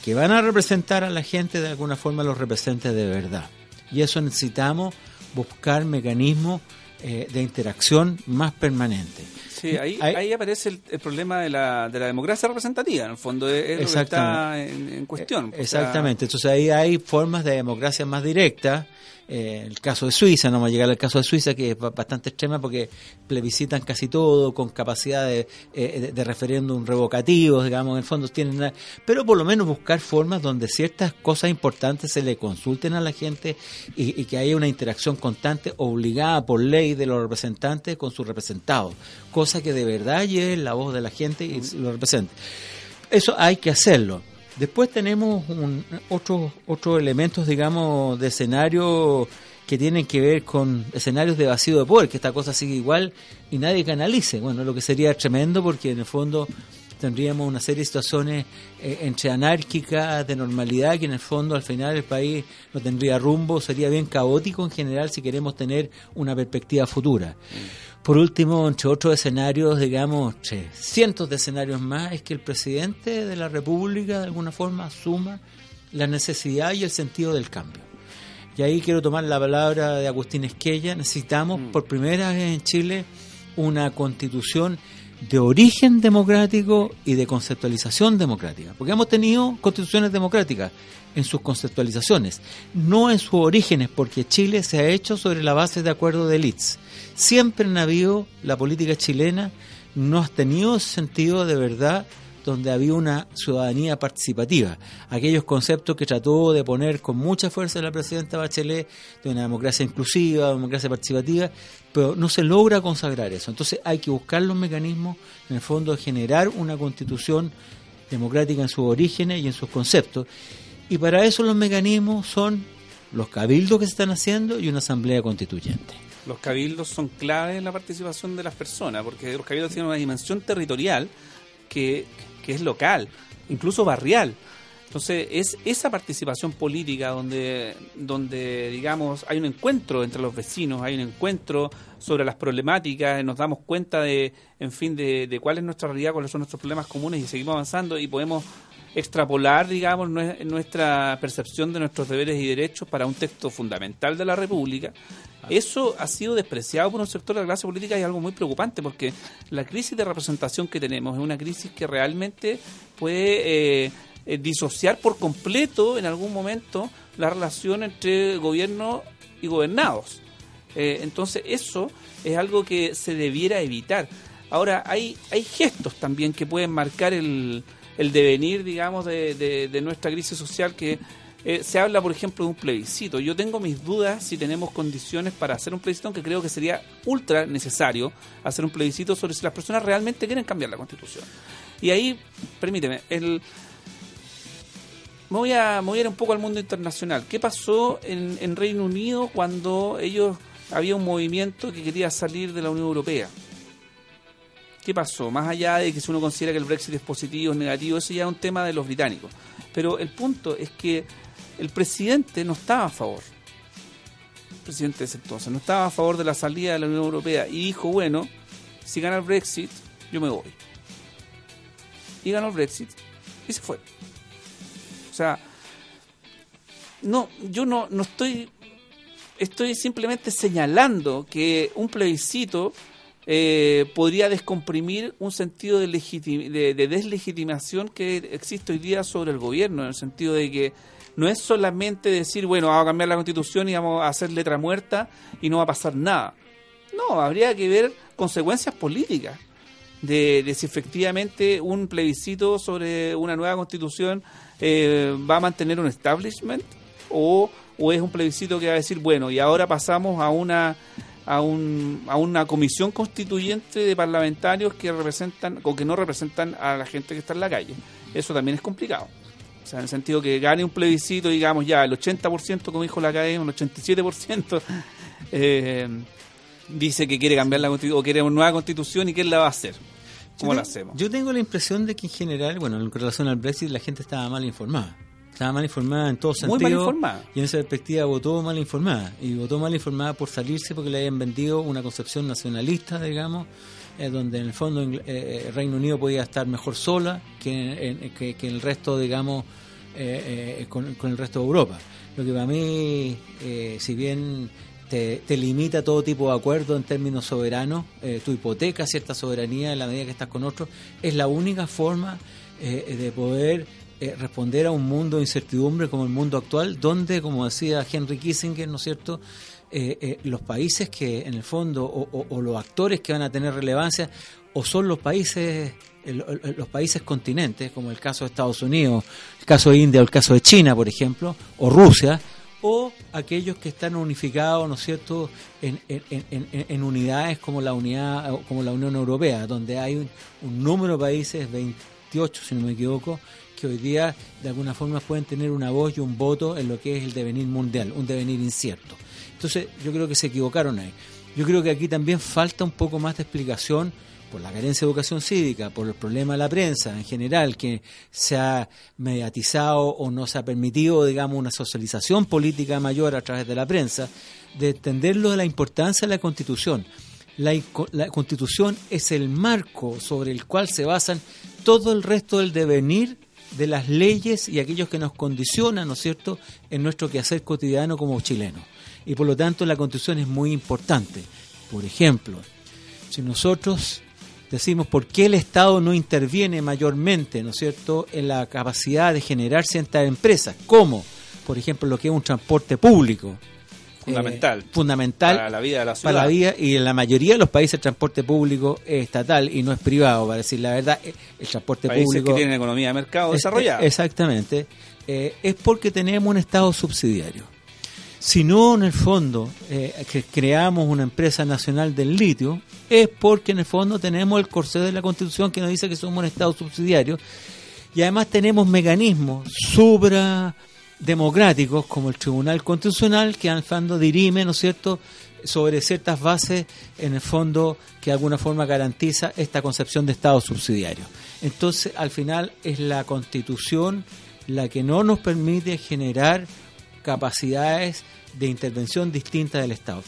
que van a representar a la gente de alguna forma los represente de verdad. Y eso necesitamos buscar mecanismos eh, de interacción más permanentes. Sí, ahí, ahí aparece el, el problema de la, de la democracia representativa, en el fondo, es, es lo que está en, en cuestión. Exactamente, entonces ahí hay formas de democracia más directas. Eh, el caso de Suiza, no vamos a llegar al caso de Suiza, que es ba- bastante extrema porque plebiscitan casi todo con capacidad de, eh, de referéndum revocativos, digamos, en el fondo tienen. una- pero por lo menos buscar formas donde ciertas cosas importantes se le consulten a la gente y, y que haya una interacción constante obligada por ley de los representantes con sus representados, cosa que de verdad lleve la voz de la gente y lo represente. Eso hay que hacerlo. Después tenemos un, otros otros elementos, digamos, de escenario que tienen que ver con escenarios de vacío de poder, que esta cosa sigue igual y nadie canalice. Bueno, lo que sería tremendo porque en el fondo tendríamos una serie de situaciones eh, entre anárquicas, de normalidad, que en el fondo al final el país no tendría rumbo, sería bien caótico en general si queremos tener una perspectiva futura. Por último, entre otros escenarios, digamos, entre cientos de escenarios más, es que el presidente de la República de alguna forma asuma la necesidad y el sentido del cambio. Y ahí quiero tomar la palabra de Agustín Esquella. Necesitamos por primera vez en Chile una constitución de origen democrático y de conceptualización democrática. Porque hemos tenido constituciones democráticas en sus conceptualizaciones, no en sus orígenes, porque Chile se ha hecho sobre la base de acuerdos de elites. Siempre han habido, la política chilena no ha tenido sentido de verdad donde había una ciudadanía participativa. Aquellos conceptos que trató de poner con mucha fuerza la presidenta Bachelet de una democracia inclusiva, democracia participativa, pero no se logra consagrar eso. Entonces hay que buscar los mecanismos, en el fondo, de generar una constitución democrática en sus orígenes y en sus conceptos. Y para eso los mecanismos son los cabildos que se están haciendo y una asamblea constituyente. Los cabildos son clave en la participación de las personas, porque los cabildos tienen una dimensión territorial que, que es local, incluso barrial. Entonces, es esa participación política donde, donde, digamos, hay un encuentro entre los vecinos, hay un encuentro sobre las problemáticas, nos damos cuenta de, en fin, de, de cuál es nuestra realidad, cuáles son nuestros problemas comunes y seguimos avanzando y podemos extrapolar, digamos, nue- nuestra percepción de nuestros deberes y derechos para un texto fundamental de la República. Eso ha sido despreciado por un sector de la clase política y es algo muy preocupante porque la crisis de representación que tenemos es una crisis que realmente puede eh, eh, disociar por completo en algún momento la relación entre gobierno y gobernados. Eh, entonces eso es algo que se debiera evitar. Ahora, hay, hay gestos también que pueden marcar el, el devenir, digamos, de, de- nuestra crisis social que eh, se habla, por ejemplo, de un plebiscito. Yo tengo mis dudas si tenemos condiciones para hacer un plebiscito, aunque creo que sería ultra necesario hacer un plebiscito sobre si las personas realmente quieren cambiar la constitución. Y ahí, permíteme, el, me voy, a, me voy a ir un poco al mundo internacional. ¿Qué pasó en, en Reino Unido cuando ellos había un movimiento que quería salir de la Unión Europea? ¿Qué pasó? Más allá de que si uno considera que el Brexit es positivo o es negativo, eso ya es un tema de los británicos. Pero el punto es que el presidente no estaba a favor. El presidente de ese entonces no estaba a favor de la salida de la Unión Europea y dijo, bueno, si gana el Brexit, yo me voy. Y ganó el Brexit y se fue. O sea, no, yo no, no estoy, estoy simplemente señalando que un plebiscito eh, podría descomprimir un sentido de, de, de deslegitimación que existe hoy día sobre el gobierno, en el sentido de que no es solamente decir, bueno, vamos a cambiar la constitución y vamos a hacer letra muerta y no va a pasar nada. No, habría que ver consecuencias políticas de, si efectivamente un plebiscito sobre una nueva constitución eh, va a mantener un establishment o es un plebiscito que va a decir, bueno, y ahora pasamos a una a, un, a una comisión constituyente de parlamentarios que representan o que no representan a la gente que está en la calle. Eso también es complicado. O sea, en el sentido que gane un plebiscito, digamos ya, el 80%, como dijo la academia, un 87%, eh, dice que quiere cambiar la constitución o quiere una nueva constitución y quién la va a hacer. ¿Cómo Yo la hacemos? Yo tengo la impresión de que en general, bueno, en relación al Brexit, la gente estaba mal informada. Estaba mal informada en todo Muy sentido. mal informada. Y en esa perspectiva votó mal informada. Y votó mal informada por salirse porque le habían vendido una concepción nacionalista, digamos, eh, donde en el fondo eh, eh, Reino Unido podía estar mejor sola que, en- que, que el resto, digamos, eh, eh, con, con el resto de Europa. Lo que para mí, eh, si bien te, te limita todo tipo de acuerdo en términos soberanos, eh, tu hipoteca cierta soberanía en la medida que estás con otros, es la única forma eh, de poder eh, responder a un mundo de incertidumbre como el mundo actual, donde, como decía Henry Kissinger, ¿no es cierto?, eh, eh, los países que en el fondo, o, los actores que van a tener relevancia, o son los países, los países continentes, como el caso de Estados Unidos, el caso de India o el caso de China, por ejemplo, o Rusia, o aquellos que están unificados, ¿no es cierto?, en unidades como la unidad, como la Unión Europea, donde hay un, un número de países, 28 si no me equivoco, que hoy día de alguna forma pueden tener una voz y un voto en lo que es el devenir mundial, un devenir incierto. Entonces yo creo que se equivocaron ahí. Yo creo que aquí también falta un poco más de explicación por la carencia de educación cívica, por el problema de la prensa en general, que se ha mediatizado o no se ha permitido, digamos, una socialización política mayor a través de la prensa, de entenderlo de la importancia de la Constitución. La, la Constitución es el marco sobre el cual se basan todo el resto del devenir de las leyes y aquellos que nos condicionan, ¿no es cierto?, en nuestro quehacer cotidiano como chilenos. Y por lo tanto la Constitución es muy importante. Por ejemplo, si nosotros decimos por qué el Estado no interviene mayormente, ¿no es cierto?, en la capacidad de generar ciertas empresas, como, por ejemplo, lo que es un transporte público, Fundamental. eh, fundamental Para la vida de la ciudad. para la vida y en la mayoría de los países el transporte público es estatal y no es privado, para decir la verdad, eh, el transporte Países público que tienen economía de mercado es- desarrollada. Exactamente. Eh, es porque tenemos un Estado subsidiario. Si no, en el fondo, eh, que creamos una empresa nacional del litio, es porque en el fondo tenemos el corsé de la Constitución que nos dice que somos un Estado subsidiario y además tenemos mecanismos suprademocráticos como el Tribunal Constitucional que al fondo dirime, ¿no es cierto?, sobre ciertas bases, en el fondo, que de alguna forma garantiza esta concepción de Estado subsidiario. Entonces, al final, es la Constitución la que no nos permite generar capacidades de intervención distintas del Estado.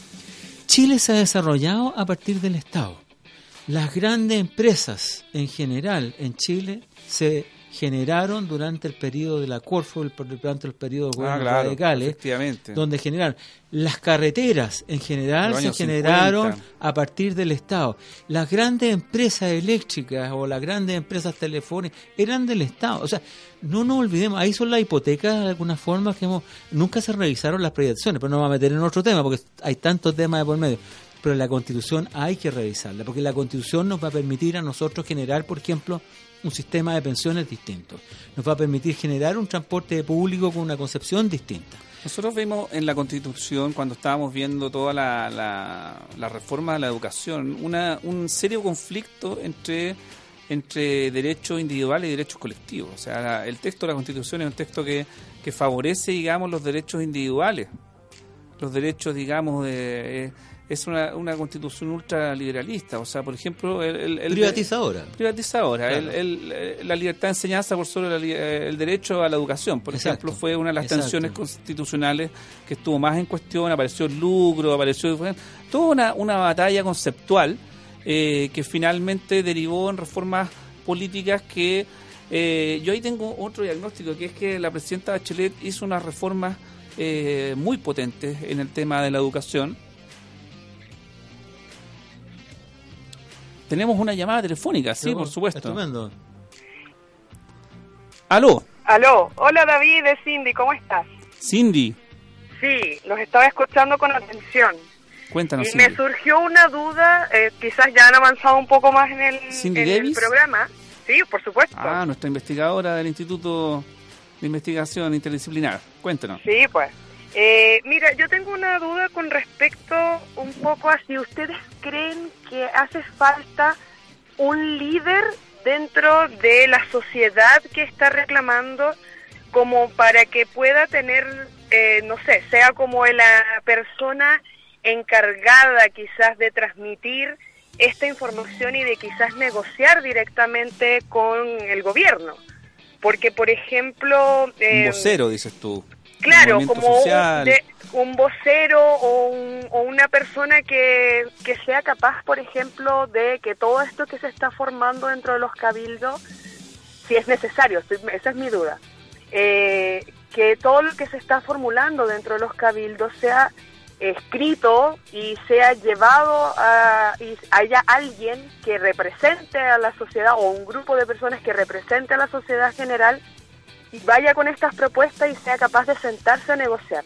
Chile se ha desarrollado a partir del Estado. Las grandes empresas en general en Chile se generaron durante el periodo de la Corfo, durante el periodo de Ah, claro, radicales, donde generaron las carreteras en general se generaron 50. a partir del Estado. Las grandes empresas eléctricas o las grandes empresas telefónicas eran del Estado. O sea, no nos olvidemos, ahí son las hipotecas de alguna forma que hemos, nunca se revisaron las privatizaciones, pero no vamos a meter en otro tema porque hay tantos temas de por medio. Pero la constitución hay que revisarla, porque la constitución nos va a permitir a nosotros generar, por ejemplo, un sistema de pensiones distinto. Nos va a permitir generar un transporte público con una concepción distinta. Nosotros vimos en la Constitución, cuando estábamos viendo toda la, la, reforma de la educación, una, un serio conflicto entre, entre derechos individuales y derechos colectivos. O sea, el texto de la Constitución es un texto que, que favorece, digamos, los derechos individuales. Los derechos, digamos, de, eh, es una, una constitución ultraliberalista. O sea, por ejemplo, el, el- el- Privatizadora. privatizadora. Claro. El- el- eh, la libertad de enseñanza por sobre la eh, el derecho a la educación, por Exacto. ejemplo, fue una de las Exacto. tensiones constitucionales que estuvo más en cuestión. Apareció el lucro, apareció. toda una, una batalla conceptual eh, que finalmente derivó en reformas políticas que. eh, yo ahí tengo otro diagnóstico, que es que la presidenta Bachelet hizo unas reformas eh, muy potentes en el tema de la educación. Tenemos una llamada telefónica, sí, por supuesto. Estupendo. Aló, Aló, hola David, es Cindy, ¿cómo estás? Cindy, Sí, los estaba escuchando con atención. cuéntanos. y Cindy. me surgió una duda, eh, quizás ya han avanzado un poco más en el, Cindy en el programa. Sí, por supuesto. Ah, nuestra investigadora del Instituto de Investigación Interdisciplinar. Cuéntanos. Sí, pues. Eh, mira, yo tengo una duda con respecto un poco a si ustedes creen que hace falta un líder dentro de la sociedad que está reclamando como para que pueda tener, eh, no sé, sea como la persona encargada quizás de transmitir esta información y de quizás negociar directamente con el gobierno. Porque, por ejemplo... Un eh, vocero, dices tú. Claro, como un, social. de- un vocero o, un- o una persona que, que sea capaz, por ejemplo, de que todo esto que se está formando dentro de los cabildos, si es necesario, estoy- esa es mi duda, eh, que todo lo que se está formulando dentro de los cabildos sea escrito y sea llevado a y haya alguien que represente a la sociedad o un grupo de personas que represente a la sociedad general vaya con estas propuestas y sea capaz de sentarse a negociar.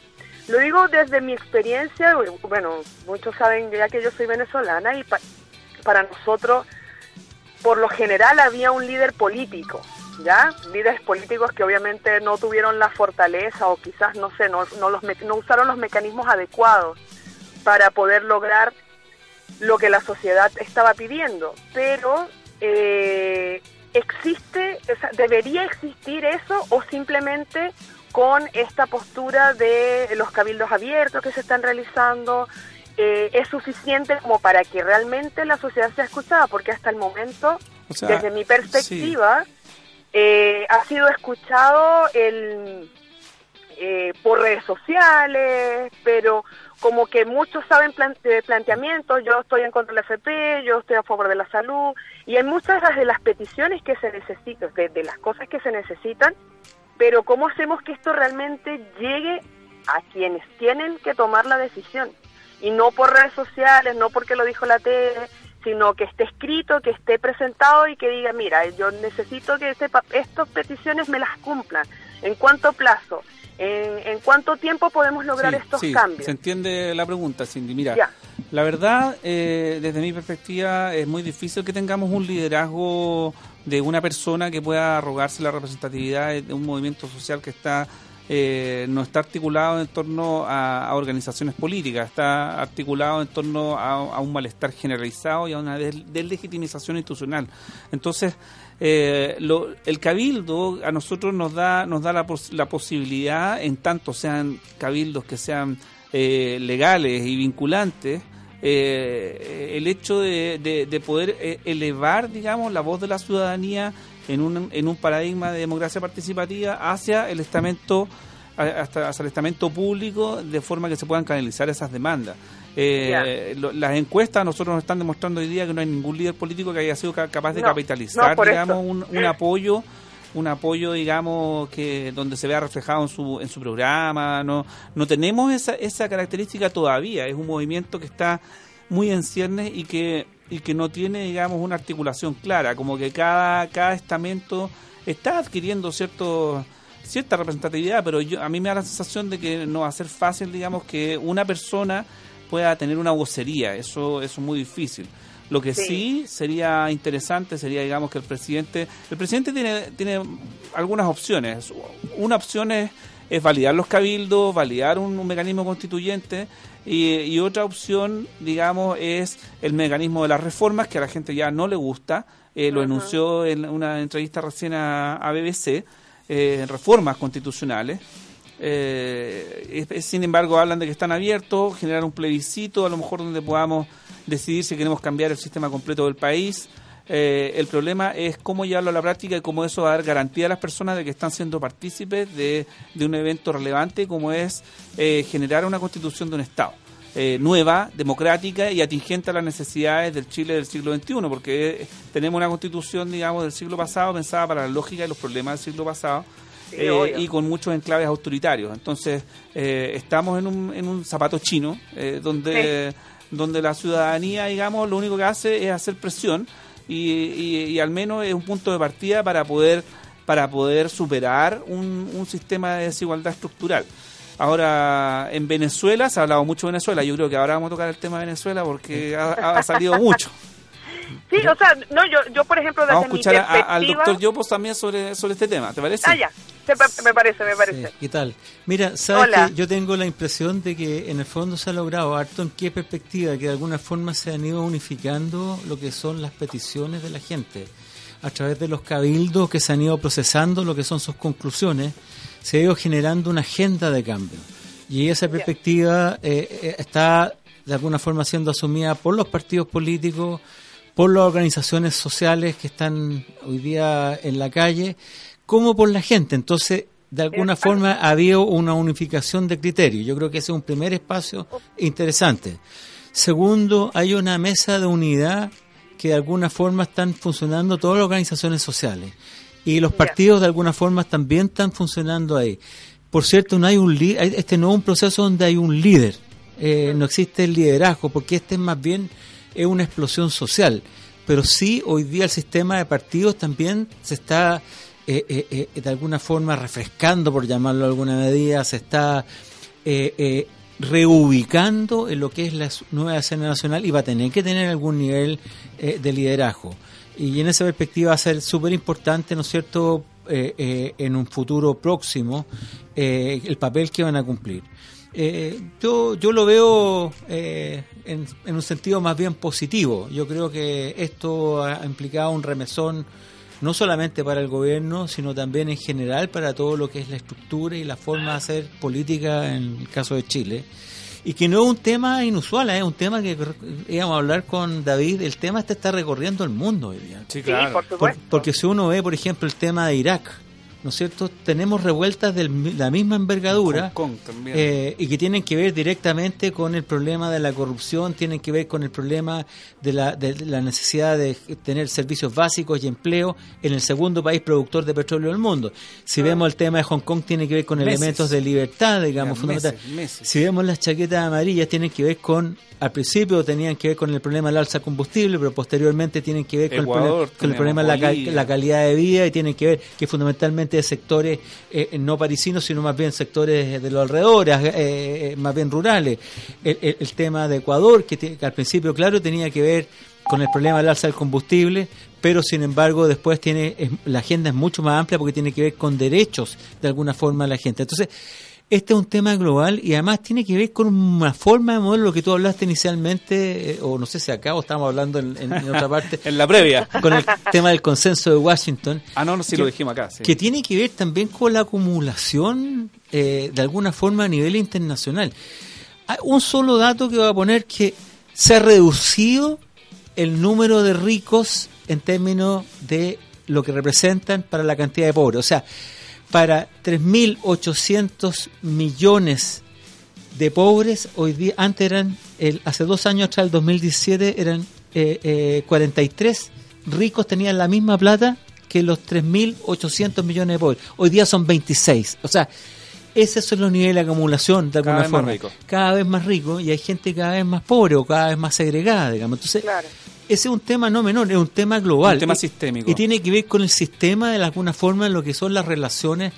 Lo digo desde mi experiencia, bueno, muchos saben ya que yo soy venezolana y pa- para nosotros, por lo general, había un líder político, ¿ya? Líderes políticos que obviamente no tuvieron la fortaleza o quizás, no sé, no, no, los no usaron los mecanismos adecuados para poder lograr lo que la sociedad estaba pidiendo. Pero eh, existe, o sea, debería existir eso o simplemente con esta postura de los cabildos abiertos que se están realizando eh, es suficiente como para que realmente la sociedad sea escuchada, porque hasta el momento, O sea, desde mi perspectiva, eh, ha sido escuchado el, eh, por redes sociales, pero como que muchos saben planteamientos, yo estoy en contra de la FP, yo estoy a favor de la salud, y hay muchas de las peticiones que se necesitan, de, de las cosas que se necesitan, pero ¿cómo hacemos que esto realmente llegue a quienes tienen que tomar la decisión? Y no por redes sociales, no porque lo dijo la tele, sino que esté escrito, que esté presentado y que diga, mira, yo necesito que este estas peticiones me las cumplan. ¿En cuánto plazo? ¿En, en cuánto tiempo podemos lograr Sí, estos sí, cambios? Se entiende la pregunta, Cindy. Mira, Ya. la verdad, eh, desde mi perspectiva, es muy difícil que tengamos un liderazgo de una persona que pueda arrogarse la representatividad de un movimiento social que está eh, no está articulado en torno a, a organizaciones políticas, está articulado en torno a, a un malestar generalizado y a una des- deslegitimización institucional. Entonces, eh, lo- el cabildo a nosotros nos da nos da la, pos- la posibilidad, en tanto sean cabildos que sean eh, legales y vinculantes, eh, el hecho de, de- de poder eh, elevar, digamos, la voz de la ciudadanía en un, en un paradigma de democracia participativa hacia el estamento hasta el estamento público de forma que se puedan canalizar esas demandas. Eh, lo- las encuestas nosotros nos están demostrando hoy día que no hay ningún líder político que haya sido ca- capaz de No, capitalizar, no, digamos, un, un apoyo un apoyo digamos que donde se vea reflejado en su en su programa no no tenemos esa esa característica todavía. Es un movimiento que está muy en ciernes y que y que no tiene digamos una articulación clara como que cada cada estamento está adquiriendo cierto cierta representatividad pero yo a mí me da la sensación de que no va a ser fácil digamos que una persona pueda tener una vocería eso eso es muy difícil lo que sí. Sí. sería interesante sería, digamos, que el presidente... El presidente tiene, tiene algunas opciones. Una opción es, es validar los cabildos, validar un, un mecanismo constituyente y, y otra opción, digamos, es el mecanismo de las reformas, que a la gente ya no le gusta. Eh, lo enunció en una entrevista recién a, a BBC, eh, reformas constitucionales. Eh, sin embargo, hablan de que están abiertos, generar un plebiscito, a lo mejor donde podamos decidir si queremos cambiar el sistema completo del país. Eh, el problema es cómo llevarlo a la práctica y cómo eso va a dar garantía a las personas de que están siendo partícipes de, de un evento relevante como es eh, generar una constitución de un Estado. eh, nueva, democrática y atingente a las necesidades del Chile del siglo XXI, porque eh, tenemos una constitución, digamos, del siglo pasado pensada para la lógica y los problemas del siglo pasado, Sí, eh, y con muchos enclaves autoritarios. Entonces, eh, estamos en un, en un zapato chino, eh, donde, donde la ciudadanía, digamos, lo único que hace es hacer presión y, y- y al menos es un punto de partida para poder, para poder superar un, un sistema de desigualdad estructural. Ahora, en Venezuela, se ha hablado mucho de Venezuela, yo creo que ahora vamos a tocar el tema de Venezuela porque ha, ha salido mucho. Sí, o sea, no, yo, yo por ejemplo, desde Vamos a mi escuchar a- al doctor Yopos también sobre, sobre este tema, ¿te parece? Ah, ya, me parece, me parece. Sí, ¿Qué tal? Mira, sabes Hola. que yo tengo la impresión de que en el fondo se ha logrado harto en qué perspectiva, que de alguna forma se han ido unificando lo que son las peticiones de la gente. A través de los cabildos que se han ido procesando lo que son sus conclusiones, se ha ido generando una agenda de cambio. Y esa perspectiva eh, eh, está de alguna forma siendo asumida por los partidos políticos, por las organizaciones sociales que están hoy día en la calle, como por la gente. Entonces, de alguna forma ha habido una unificación de criterios. Yo creo que ese es un primer espacio interesante. Segundo, hay una mesa de unidad que de alguna forma están funcionando todas las organizaciones sociales. Y los partidos de alguna forma también están funcionando ahí. Por cierto, no hay un este no es un proceso donde hay un líder. Eh, no existe el liderazgo, porque este es más bien es una explosión social. Pero sí, hoy día el sistema de partidos también se está eh, eh, eh, de alguna forma refrescando, por llamarlo de alguna medida, se está reubicando en lo que es la nueva escena nacional y va a tener que tener algún nivel de liderazgo. Y en esa perspectiva va a ser súper importante, ¿no es cierto?, en un futuro próximo, el papel que van a cumplir. Yo, yo lo veo en, en un sentido más bien positivo. Yo creo que esto ha implicado un remesón no solamente para el gobierno, sino también en general para todo lo que es la estructura y la forma de hacer política en el caso de Chile. Y que no es un tema inusual, ¿eh? es un tema que íbamos a hablar con David, el tema este está recorriendo el mundo hoy día. Sí, Sí, por Por- supuesto. porque si uno ve, por ejemplo, el tema de Irak, ¿no es cierto? Tenemos revueltas de la misma envergadura Hong Kong también. eh, y que tienen que ver directamente con el problema de la corrupción, tienen que ver con el problema de la, de la necesidad de tener servicios básicos y empleo en el segundo país productor de petróleo del mundo. Si vemos el tema de Hong Kong, tiene que ver con Meses. elementos de libertad, digamos, fundamentales. Si vemos las chaquetas amarillas, tienen que ver con, al principio tenían que ver con el problema del alza de combustible, pero posteriormente tienen que ver con, el problema, con el problema de la, la calidad de vida y tienen que ver que fundamentalmente de sectores eh, no parisinos, sino más bien sectores de los alrededores, eh, eh, más bien rurales. El, tema de Ecuador, que, que al principio, claro, tenía que ver con el problema del alza del combustible, pero sin embargo después tiene la agenda es mucho más amplia porque tiene que ver con derechos de alguna forma de la gente. Entonces, este es un tema global y además tiene que ver con una forma de modelo, lo que tú hablaste inicialmente, eh, o no sé si acá o estamos hablando en, en- en otra parte, En la previa. con el tema del consenso de Washington, Ah, no, no, sí que- lo dijimos acá. sí. que tiene que ver también con la acumulación eh, de alguna forma a nivel internacional. Hay un solo dato que voy a poner que se ha reducido el número de ricos en términos de lo que representan para la cantidad de pobres. O sea, para 3.800 millones de pobres, hoy día, antes eran, el, hace dos años atrás, el 2017, eran eh, eh, 43 ricos tenían la misma plata que los 3.800 millones de pobres. Hoy día son 26. O sea, esos son los niveles de acumulación de alguna Cada vez más forma. ricos. Cada vez más rico y hay gente cada vez más pobre o cada vez más segregada, digamos. Entonces, Claro. Ese es un tema no menor, es un tema global. Un tema Y- sistémico. Y tiene que ver con el sistema de alguna forma en lo que son las relaciones,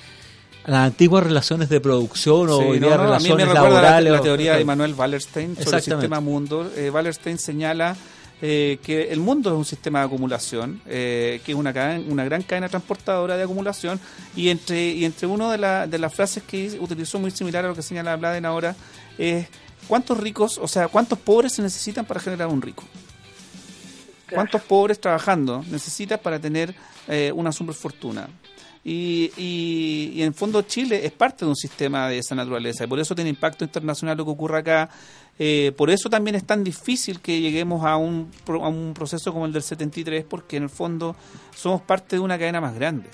las antiguas relaciones de producción o Sí, hoy no, día no, a mí me relaciones la, laborales. la o- teoría de. Manuel Wallerstein sobre el sistema mundo. Eh, Wallerstein señala eh, que el mundo es un sistema de acumulación, eh, que es una, cadena- una gran cadena transportadora de acumulación, y entre, y entre una de, la- de las frases que utilizó muy similar a lo que señala Bladen ahora es ¿cuántos ricos, o sea, cuántos pobres se necesitan para generar un rico? ¿Cuántos pobres trabajando necesitas para tener eh, una superfortuna? Y, y, y en fondo Chile es parte de un sistema de esa naturaleza y por eso tiene impacto internacional lo que ocurre acá. Eh, por eso también es tan difícil que lleguemos a un, a un proceso como el del 73 porque en el fondo somos parte de una cadena más grande.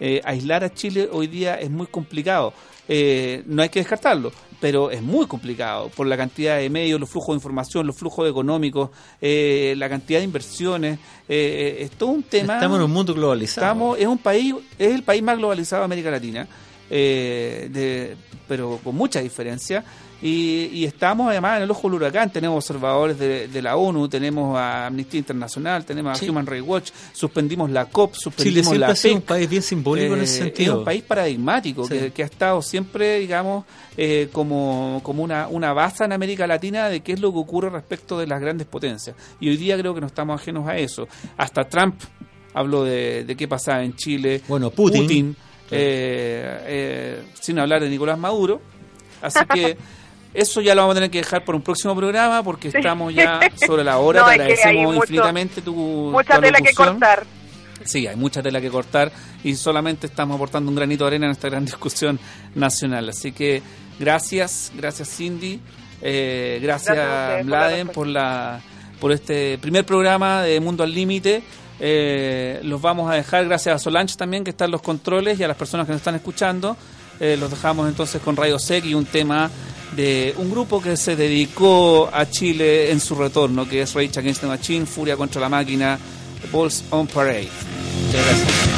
Eh, aislar a Chile hoy día es muy complicado. Eh, no hay que descartarlo, pero es muy complicado por la cantidad de medios, los flujos de información, los flujos económicos, eh, la cantidad de inversiones. eh, es todo un tema. Estamos en un mundo globalizado. Estamos, es un país, es el país más globalizado de América Latina, eh, de- pero con mucha diferencia. Y, y estamos además en el ojo del huracán. Tenemos observadores de, de la ONU, tenemos a Amnistía Internacional, tenemos a. Human Rights Watch, suspendimos la COP, Chile suspendimos siempre la sido un PEC. país bien simbólico en Eh, ese sentido. Es un país paradigmático Sí. que, que ha estado siempre, digamos, eh, como, como una, una base en América Latina de qué es lo que ocurre respecto de las grandes potencias. Y hoy día creo que no estamos ajenos a eso. Hasta Trump habló de, de qué pasaba en Chile. Bueno, Putin. eh, eh, sin hablar de Nicolás Maduro. Así que eso ya lo vamos a tener que dejar por un próximo programa porque estamos ya sobre la hora. No, Te agradecemos mucho- infinitamente tu Mucha tu tela que cortar. Sí, hay mucha tela que cortar y solamente estamos aportando un granito de arena en esta gran discusión nacional. Así que gracias, gracias Cindy, eh, gracias, Gracias por la Mladen por, la, por este primer programa de Mundo al Límite. Eh, los vamos a dejar, gracias a Solange también que está en los controles y a las personas que nos están escuchando. Eh, los dejamos entonces con Radio Sec y un tema de un grupo que se dedicó a Chile en su retorno, que es Rage Against the Machine, Furia contra la Máquina, Balls on Parade. Muchas gracias.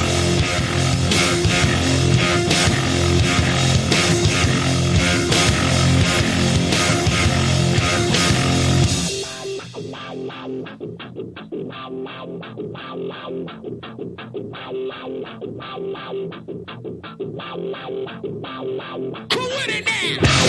The